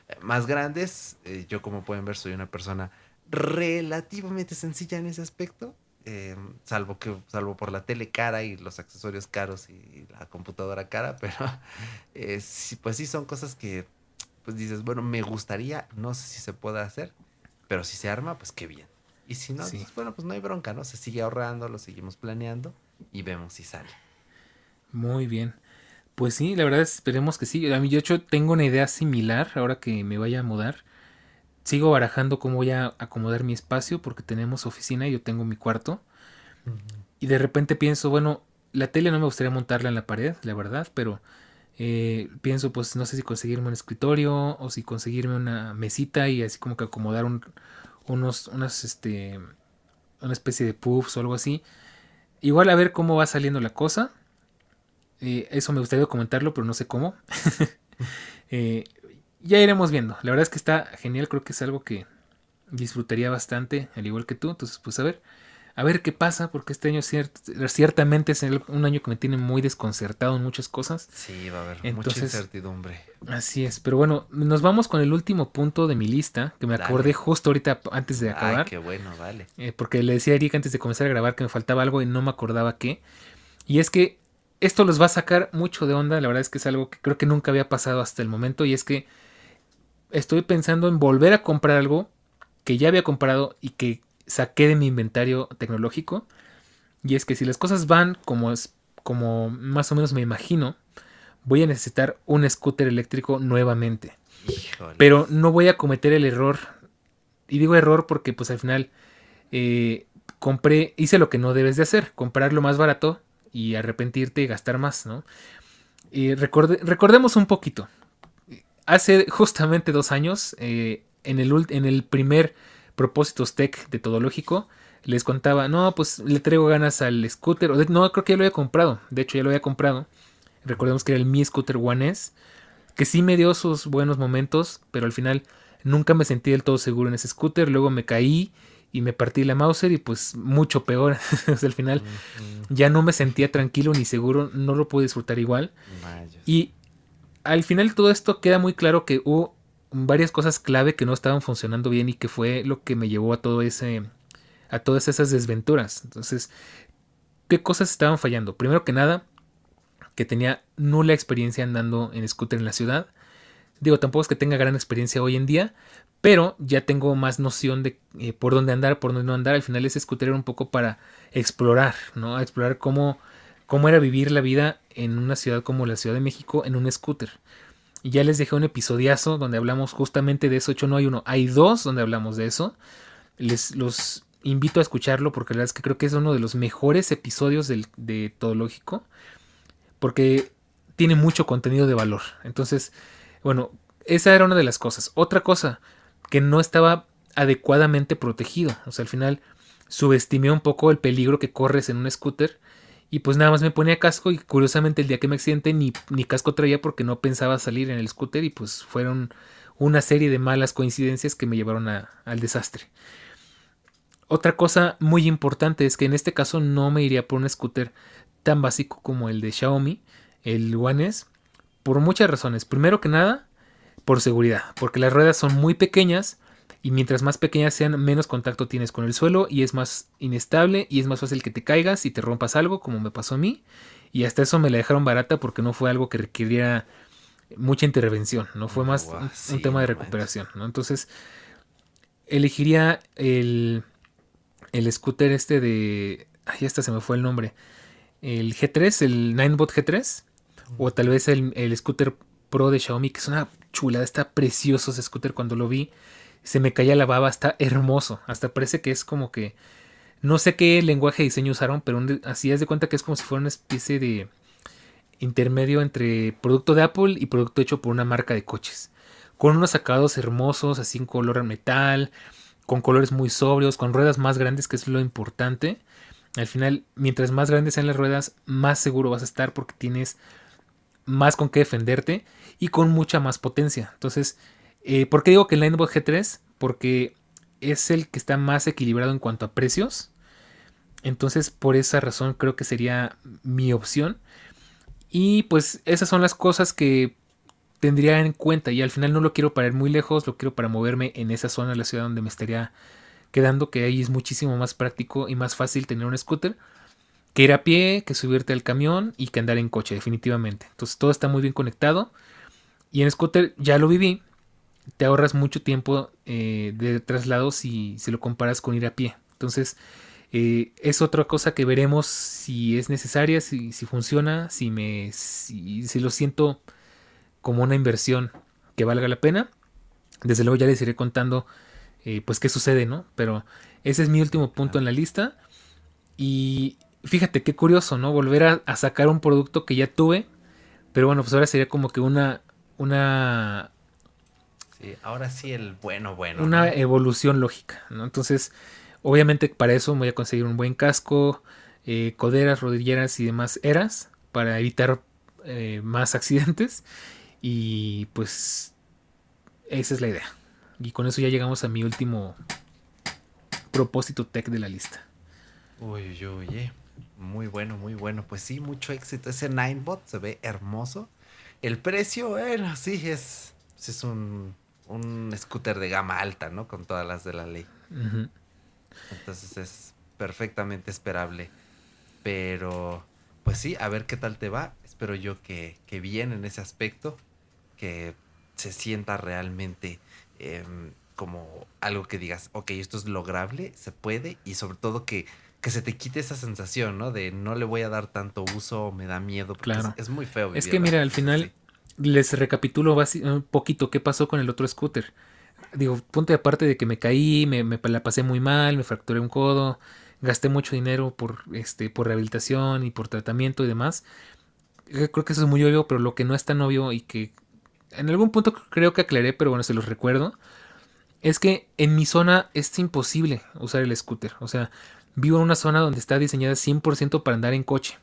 eh, más grandes. Eh, yo, como pueden ver, soy una persona relativamente sencilla en ese aspecto eh, salvo que salvo por la tele cara y los accesorios caros y la computadora cara, pero eh, pues sí son cosas que pues dices, bueno, me gustaría, no sé si se puede hacer, pero si se arma, pues qué bien. Y si no, pues, bueno, pues no hay bronca, ¿no? Se sigue ahorrando, lo seguimos planeando y vemos si sale. Muy bien. Pues sí, la verdad esperemos que sí. A mí, yo hecho tengo una idea similar ahora que me vaya a mudar sigo barajando cómo voy a acomodar mi espacio porque tenemos oficina y yo tengo mi cuarto. Y de repente pienso, bueno, la tele no me gustaría montarla en la pared, la verdad, pero eh, pienso, pues no sé si conseguirme un escritorio o si conseguirme una mesita y así como que acomodar un, unos, unas, este, una especie de puffs o algo así. Igual a ver cómo va saliendo la cosa. Eh, eso me gustaría comentarlo, pero no sé cómo. eh, ya iremos viendo. La verdad es que está genial, creo que es algo que disfrutaría bastante, al igual que tú. Entonces, pues a ver, a ver qué pasa, porque este año ciertamente es un año que me tiene muy desconcertado en muchas cosas. Sí, va a haber mucha incertidumbre. Así es, pero bueno, nos vamos con el último punto de mi lista, que me acordé justo ahorita antes de acabar. Ay, qué bueno, vale. Eh, porque le decía a Erika antes de comenzar a grabar que me faltaba algo y no me acordaba qué. Y es que esto los va a sacar mucho de onda, la verdad es que es algo que creo que nunca había pasado hasta el momento, y es que estoy pensando en volver a comprar algo que ya había comprado y que saqué de mi inventario tecnológico. Y es que si las cosas van como, es, como más o menos me imagino, voy a necesitar un scooter eléctrico nuevamente. Pero no voy a cometer el error. Y digo error porque pues al final eh, compré, hice lo que no debes de hacer, comprar lo más barato y arrepentirte y gastar más, ¿no? Y recordemos un poquito hace justamente dos años, eh, en, el, en el primer Propósitos Tech de Todológico, les contaba, no, pues le traigo ganas al scooter. no, creo que ya lo había comprado. De hecho, ya lo había comprado. Recordemos que era el Mi Scooter One S, que sí me dio sus buenos momentos, pero al final nunca me sentí del todo seguro en ese scooter. Luego me caí y me partí la Mauser y pues mucho peor. al final ya no me sentía tranquilo ni seguro, no lo pude disfrutar igual. Y al final todo esto queda muy claro que hubo varias cosas clave que no estaban funcionando bien y que fue lo que me llevó a todo ese a todas esas desventuras. Entonces, ¿qué cosas estaban fallando? Primero que nada, que tenía nula experiencia andando en scooter en la ciudad. Digo, tampoco es que tenga gran experiencia hoy en día, pero ya tengo más noción de eh, por dónde andar, por dónde no andar. Al final ese scooter era un poco para explorar, ¿no? Explorar cómo cómo era vivir la vida en una ciudad como la Ciudad de México en un scooter. Y ya les dejé un episodiazo donde hablamos justamente de eso. hecho, no hay uno, hay dos donde hablamos de eso. Les los invito a escucharlo porque la verdad es que creo que es uno de los mejores episodios del, de Todo Lógico. Porque tiene mucho contenido de valor. Entonces, bueno, esa era una de las cosas. Otra cosa, que no estaba adecuadamente protegido. O sea, al final subestimé un poco el peligro que corres en un scooter y pues nada más me ponía casco y curiosamente el día que me accidenté ni, ni casco traía porque no pensaba salir en el scooter y pues fueron una serie de malas coincidencias que me llevaron al desastre. Otra cosa muy importante es que en este caso no me iría por un scooter tan básico como el de Xiaomi, el One S, por muchas razones. Primero que nada, por seguridad, porque las ruedas son muy pequeñas y mientras más pequeñas sean, menos contacto tienes con el suelo y es más inestable y es más fácil que te caigas y te rompas algo, como me pasó a mí. Y hasta eso me la dejaron barata porque no fue algo que requiriera mucha intervención, no fue más un, tema de recuperación, ¿no? Entonces, elegiría el, el scooter este de... Ay, hasta se me fue el nombre. El G3, el Ninebot G3. O tal vez el, el scooter Pro de Xiaomi, que es una chulada, está precioso ese scooter cuando lo vi. Se me caía la baba, está hermoso. Hasta parece que es como que. No sé qué lenguaje de diseño usaron, pero así es de cuenta que es como si fuera una especie de intermedio entre producto de Apple y producto hecho por una marca de coches. Con unos acabados hermosos, así en color metal, con colores muy sobrios, con ruedas más grandes, que es lo importante. Al final, mientras más grandes sean las ruedas, más seguro vas a estar porque tienes más con qué defenderte y con mucha más potencia. Entonces, eh, ¿por qué digo que el Linebot G3? Porque es el que está más equilibrado en cuanto a precios. Entonces, por esa razón creo que sería mi opción. Y pues esas son las cosas que tendría en cuenta. Y al final no lo quiero para ir muy lejos, lo quiero para moverme en esa zona de la ciudad donde me estaría quedando, que ahí es muchísimo más práctico y más fácil tener un scooter que ir a pie, que subirte al camión y que andar en coche, definitivamente. Entonces todo está muy bien conectado. Y en scooter ya lo viví. Te ahorras mucho tiempo eh, de traslado si, si, lo comparas con ir a pie. Entonces eh, es otra cosa que veremos si es necesaria, si, si funciona, si, me, si, si, lo siento como una inversión que valga la pena. Desde luego ya les iré contando eh, pues qué sucede, ¿no? Pero ese es mi último punto en la lista. Y fíjate qué curioso, ¿no? Volver a, sacar un producto que ya tuve. Pero bueno, pues ahora sería como que una. Una. Sí, ahora sí el bueno, bueno. Una evolución lógica, ¿no? Entonces, obviamente para eso voy a conseguir un buen casco, eh, coderas, rodilleras y demás eras. Para evitar eh, más accidentes. Y pues. Esa es la idea. Y con eso ya llegamos a mi último propósito tech de la lista. Uy, uy, uy. Eh. Muy bueno, muy bueno. Pues sí, mucho éxito. Ese Ninebot se ve hermoso. El precio, bueno, sí, es, es un, un scooter de gama alta, ¿no? Con todas las de la ley. Entonces es perfectamente esperable. Pero, pues sí, a ver qué tal te va. Espero yo que, que bien en ese aspecto. Que se sienta realmente em, como algo que digas, ok, esto es lograble, se puede. Y sobre todo que que se te quite esa sensación, ¿no? De no le voy a dar tanto uso, me da miedo. Claro. Es, muy feo. Es que mira, al final les recapitulo un poquito qué pasó con el otro scooter. Digo, punto de aparte de que me caí, me, la pasé muy mal, me fracturé un codo, gasté mucho dinero por, este, por rehabilitación y por tratamiento y demás. Creo que eso es muy obvio, pero lo que no es tan obvio y que en algún punto creo que aclaré, pero bueno, se los recuerdo, es que en mi zona es imposible usar el scooter. O sea, vivo en una zona donde está diseñada 100% para andar en coche.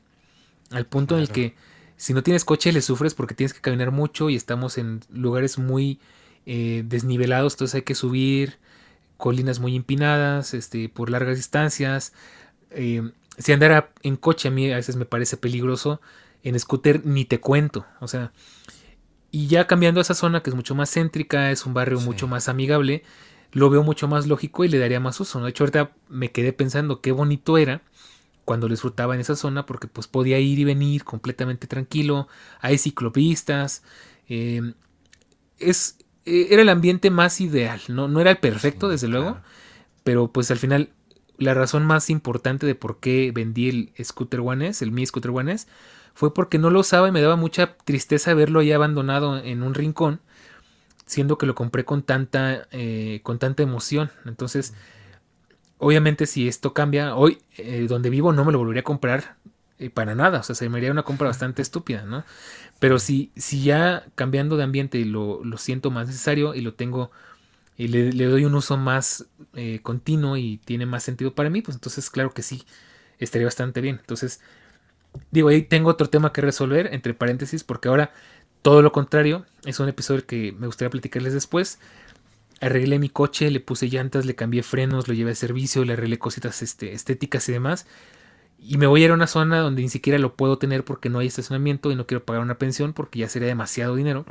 Al punto en el que si no tienes coche le sufres porque tienes que caminar mucho y estamos en lugares muy eh, desnivelados, entonces hay que subir colinas muy empinadas, este, por largas distancias. Eh, si andara en coche a mí a veces me parece peligroso, en scooter ni te cuento, o sea, y ya cambiando a esa zona que es mucho más céntrica, es un barrio mucho más amigable, lo veo mucho más lógico y le daría más uso. De hecho, ahorita me quedé pensando qué bonito era cuando lo disfrutaba en esa zona porque pues podía ir y venir completamente tranquilo. Hay ciclopistas. Em, es, e, era el ambiente más ideal. No, no era el perfecto, desde luego. Pero pues al final la razón más importante de por qué vendí el Scooter One S, el Mi Scooter One S, fue porque no lo usaba y me daba mucha tristeza verlo ahí abandonado en un rincón siendo que lo compré con tanta, eh, con tanta emoción. Entonces, obviamente si esto cambia, hoy eh, donde vivo no me lo volvería a comprar eh, para nada, o sea, se me haría una compra bastante estúpida, ¿no? Pero si, si ya cambiando de ambiente lo, lo siento más necesario y lo tengo y le, le doy un uso más continuo y tiene más sentido para mí, pues entonces claro que sí, estaría bastante bien. Entonces, digo, ahí tengo otro tema que resolver, entre paréntesis, porque ahora todo lo contrario, es un episodio que me gustaría platicarles después. Arreglé mi coche, le puse llantas, le cambié frenos, lo llevé a servicio, le arreglé cositas este, estéticas y demás. Y me voy a ir a una zona donde ni siquiera lo puedo tener porque no hay estacionamiento y no quiero pagar una pensión porque ya sería demasiado dinero.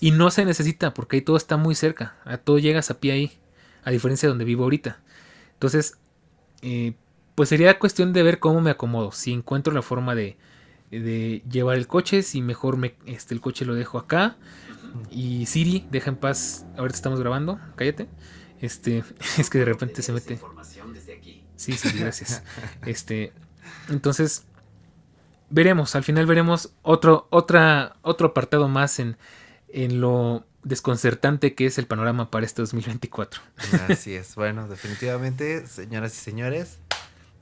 Y no se necesita porque ahí todo está muy cerca. A todo llegas a pie ahí, a diferencia de donde vivo ahorita. Entonces, eh, pues sería cuestión de ver cómo me acomodo. Si encuentro la forma de, de llevar el coche, si mejor me, este, el coche lo dejo acá. Y Siri, deja en paz, ahorita estamos grabando, cállate. Este, es que de repente se mete. Sí, sí, gracias. Este, entonces, veremos, al final veremos otro, otra, otro apartado más en, en lo desconcertante que es el panorama para este 2024. Así es. Bueno, definitivamente, señoras y señores,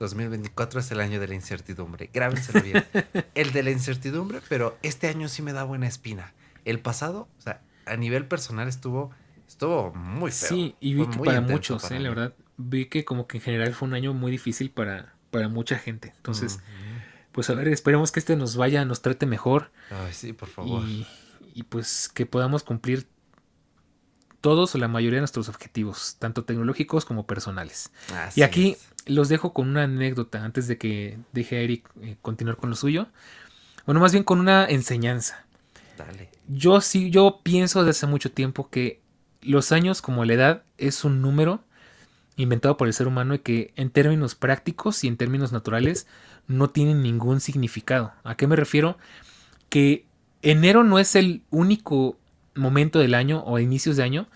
2024 es el año de la incertidumbre. Grábenselo bien. el de la incertidumbre, pero este año sí me da buena espina. El pasado, o sea, a nivel personal estuvo, estuvo muy feo. Sí, y vi que para muchos, eh, la verdad, vi que como que en general fue un año muy difícil para, para mucha gente. Entonces, pues a ver, esperemos que este nos vaya, nos trate mejor. Ay, sí, por favor. Y, y pues que podamos cumplir todos o la mayoría de nuestros objetivos, tanto tecnológicos como personales. y aquí los dejo con una anécdota antes de que deje a Eric eh, continuar con lo suyo. Bueno, más bien con una enseñanza. Dale. Yo sí, yo pienso desde hace mucho tiempo que los años como la edad es un número inventado por el ser humano y que en términos prácticos y en términos naturales no tienen ningún significado. ¿A qué me refiero? Que enero no es el único momento del año o inicios de año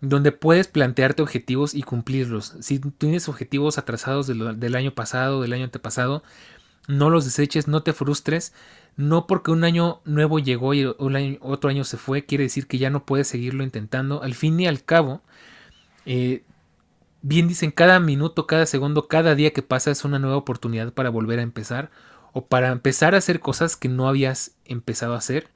donde puedes plantearte objetivos y cumplirlos. Si tienes objetivos atrasados del, año pasado, del año antepasado, no los deseches, no te frustres. No porque un año nuevo llegó y otro año se fue, quiere decir que ya no puedes seguirlo intentando. Al fin y al cabo, eh, bien dicen, cada minuto, cada segundo, cada día que pasa es una nueva oportunidad para volver a empezar o para empezar a hacer cosas que no habías empezado a hacer.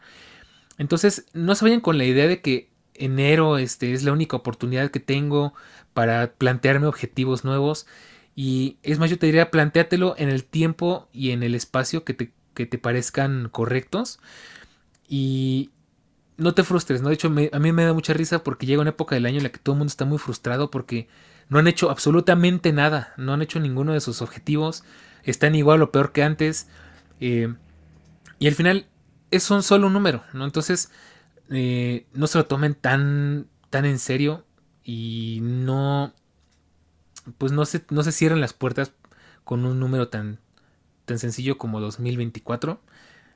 Entonces, no se vayan con la idea de que enero este, es la única oportunidad que tengo para plantearme objetivos nuevos. Y es más, yo te diría, planteatelo en el tiempo y en el espacio que te, que te parezcan correctos. Y no te frustres, ¿no? De hecho, a mí me da mucha risa porque llega una época del año en la que todo el mundo está muy frustrado porque no han hecho absolutamente nada, no han hecho ninguno de sus objetivos, están igual o peor que antes. Eh, y al final es un solo número, ¿no? Entonces, eh, no se lo tomen tan, tan en serio y no, pues no se, no se cierren las puertas con un número tan, tan sencillo como 2024.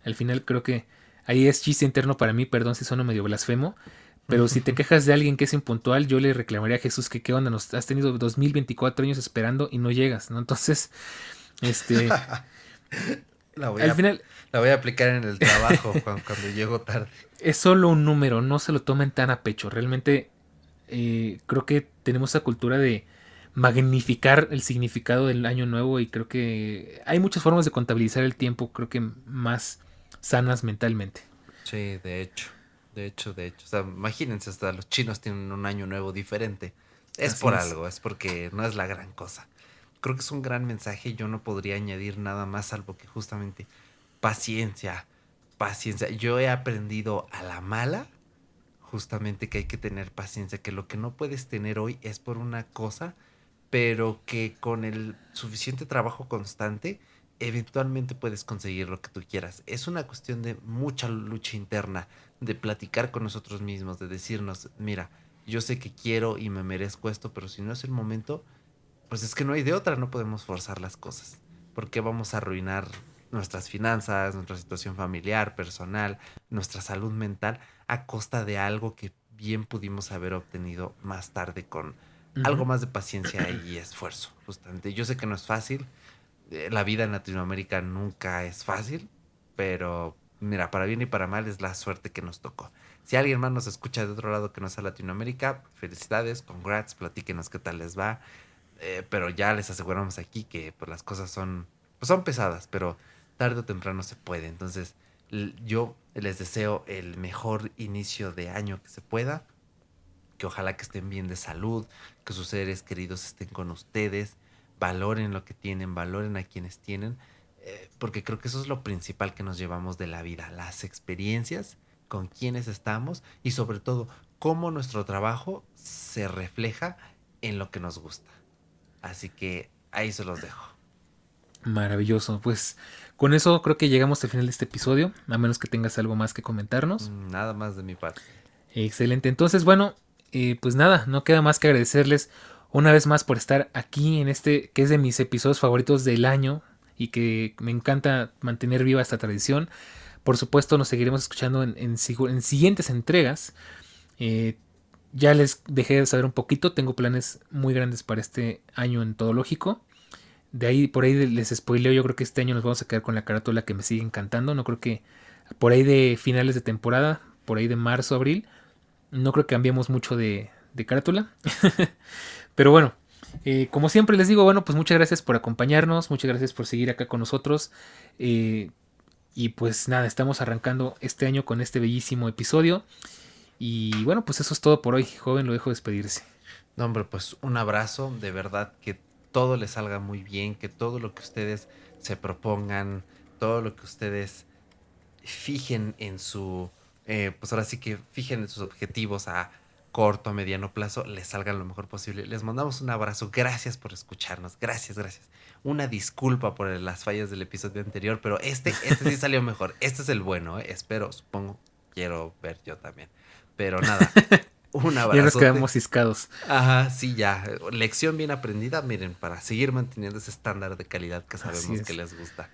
Al final creo que ahí es chiste interno para mí, perdón si sueno medio blasfemo. Pero si te quejas de alguien que es impuntual, yo le reclamaría a Jesús que qué onda, nos has tenido 2024 años esperando y no llegas, ¿no? Entonces, este... al final, la voy a aplicar en el trabajo cuando, llego tarde. Es solo un número, no se lo tomen tan a pecho. Realmente eh, creo que tenemos esa cultura de magnificar el significado del año nuevo y creo que hay muchas formas de contabilizar el tiempo, creo que más sanas mentalmente. Sí, de hecho, de hecho, de hecho. O sea, imagínense, hasta los chinos tienen un año nuevo diferente. Es por algo, es porque no es la gran cosa. Creo que es un gran mensaje y yo no podría añadir nada más salvo que justamente paciencia, paciencia. Yo he aprendido a la mala justamente que hay que tener paciencia, que lo que no puedes tener hoy es por una cosa, pero que con el suficiente trabajo constante, eventualmente puedes conseguir lo que tú quieras. Es una cuestión de mucha lucha interna, de platicar con nosotros mismos, de decirnos, mira, yo sé que quiero y me merezco esto, pero si no es el momento, pues es que no hay de otra, no podemos forzar las cosas. porque vamos a arruinar nuestras finanzas, nuestra situación familiar, personal, nuestra salud mental, a costa de algo que bien pudimos haber obtenido más tarde con algo más de paciencia y esfuerzo, justamente. Yo sé que no es fácil, eh, la vida en Latinoamérica nunca es fácil, pero mira, para bien y para mal es la suerte que nos tocó. Si alguien más nos escucha de otro lado que no sea Latinoamérica, felicidades, congrats, platíquenos qué tal les va. Eh, pero ya les aseguramos aquí que pues, las cosas son, pues, son pesadas, pero tarde o temprano se puede. Entonces, yo les deseo el mejor inicio de año que se pueda. Que ojalá que estén bien de salud, que sus seres queridos estén con ustedes, valoren lo que tienen, valoren a quienes tienen, eh, porque creo que eso es lo principal que nos llevamos de la vida, las experiencias, con quienes estamos y sobre todo cómo nuestro trabajo se refleja en lo que nos gusta. Así que ahí se los dejo. Maravilloso, pues con eso creo que llegamos al final de este episodio, a menos que tengas algo más que comentarnos. Mm, nada más de mi parte. Excelente, entonces bueno, eh, pues nada, no queda más que agradecerles una vez más por estar aquí en este que es de mis episodios favoritos del año y que me encanta mantener viva esta tradición. Por supuesto, nos seguiremos escuchando en, siguientes entregas. Eh, ya les dejé de saber un poquito, tengo planes muy grandes para este año en todo lógico de ahí, por ahí les spoileo, yo creo que este año nos vamos a quedar con la carátula que me sigue encantando. No creo que por ahí de finales de temporada, por ahí de marzo, abril, no creo que cambiemos mucho de, de carátula. Pero bueno, eh, como siempre les digo, bueno, pues muchas gracias por acompañarnos, muchas gracias por seguir acá con nosotros. Eh, y pues nada, estamos arrancando este año con este bellísimo episodio. Y bueno, pues eso es todo por hoy. Joven, lo dejo despedirse. No, hombre, pues un abrazo, de verdad que todo les salga muy bien, que todo lo que ustedes se propongan, todo lo que ustedes fijen en su, eh, pues ahora sí que fijen en sus objetivos a corto, a mediano plazo, les salgan lo mejor posible. Les mandamos un abrazo, gracias por escucharnos, gracias, gracias. Una disculpa por las fallas del episodio anterior, pero este, este sí salió mejor. Este es el bueno, ¿eh? espero, supongo, quiero ver yo también. Pero nada, un abrazo. Ya nos quedamos ciscados. Ajá, sí, ya. Lección bien aprendida, miren, para seguir manteniendo ese estándar de calidad que sabemos que les gusta.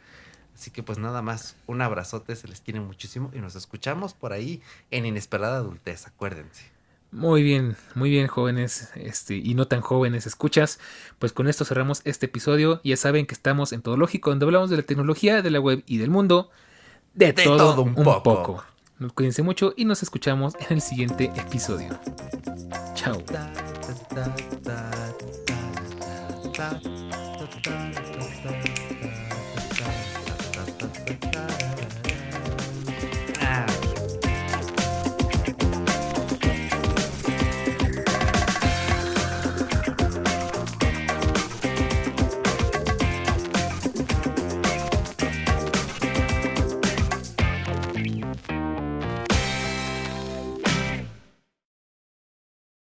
Así que pues nada más, un abrazote, se les quiere muchísimo y nos escuchamos por ahí en Inesperada Adultez, acuérdense. Muy bien, muy bien, jóvenes, este, y no tan jóvenes escuchas. Pues con esto cerramos este episodio. Ya saben que estamos en Todo Lógico, donde hablamos de la tecnología, de la web y del mundo. De, todo, un, poco. Cuídense mucho y nos escuchamos en el siguiente episodio. Chao.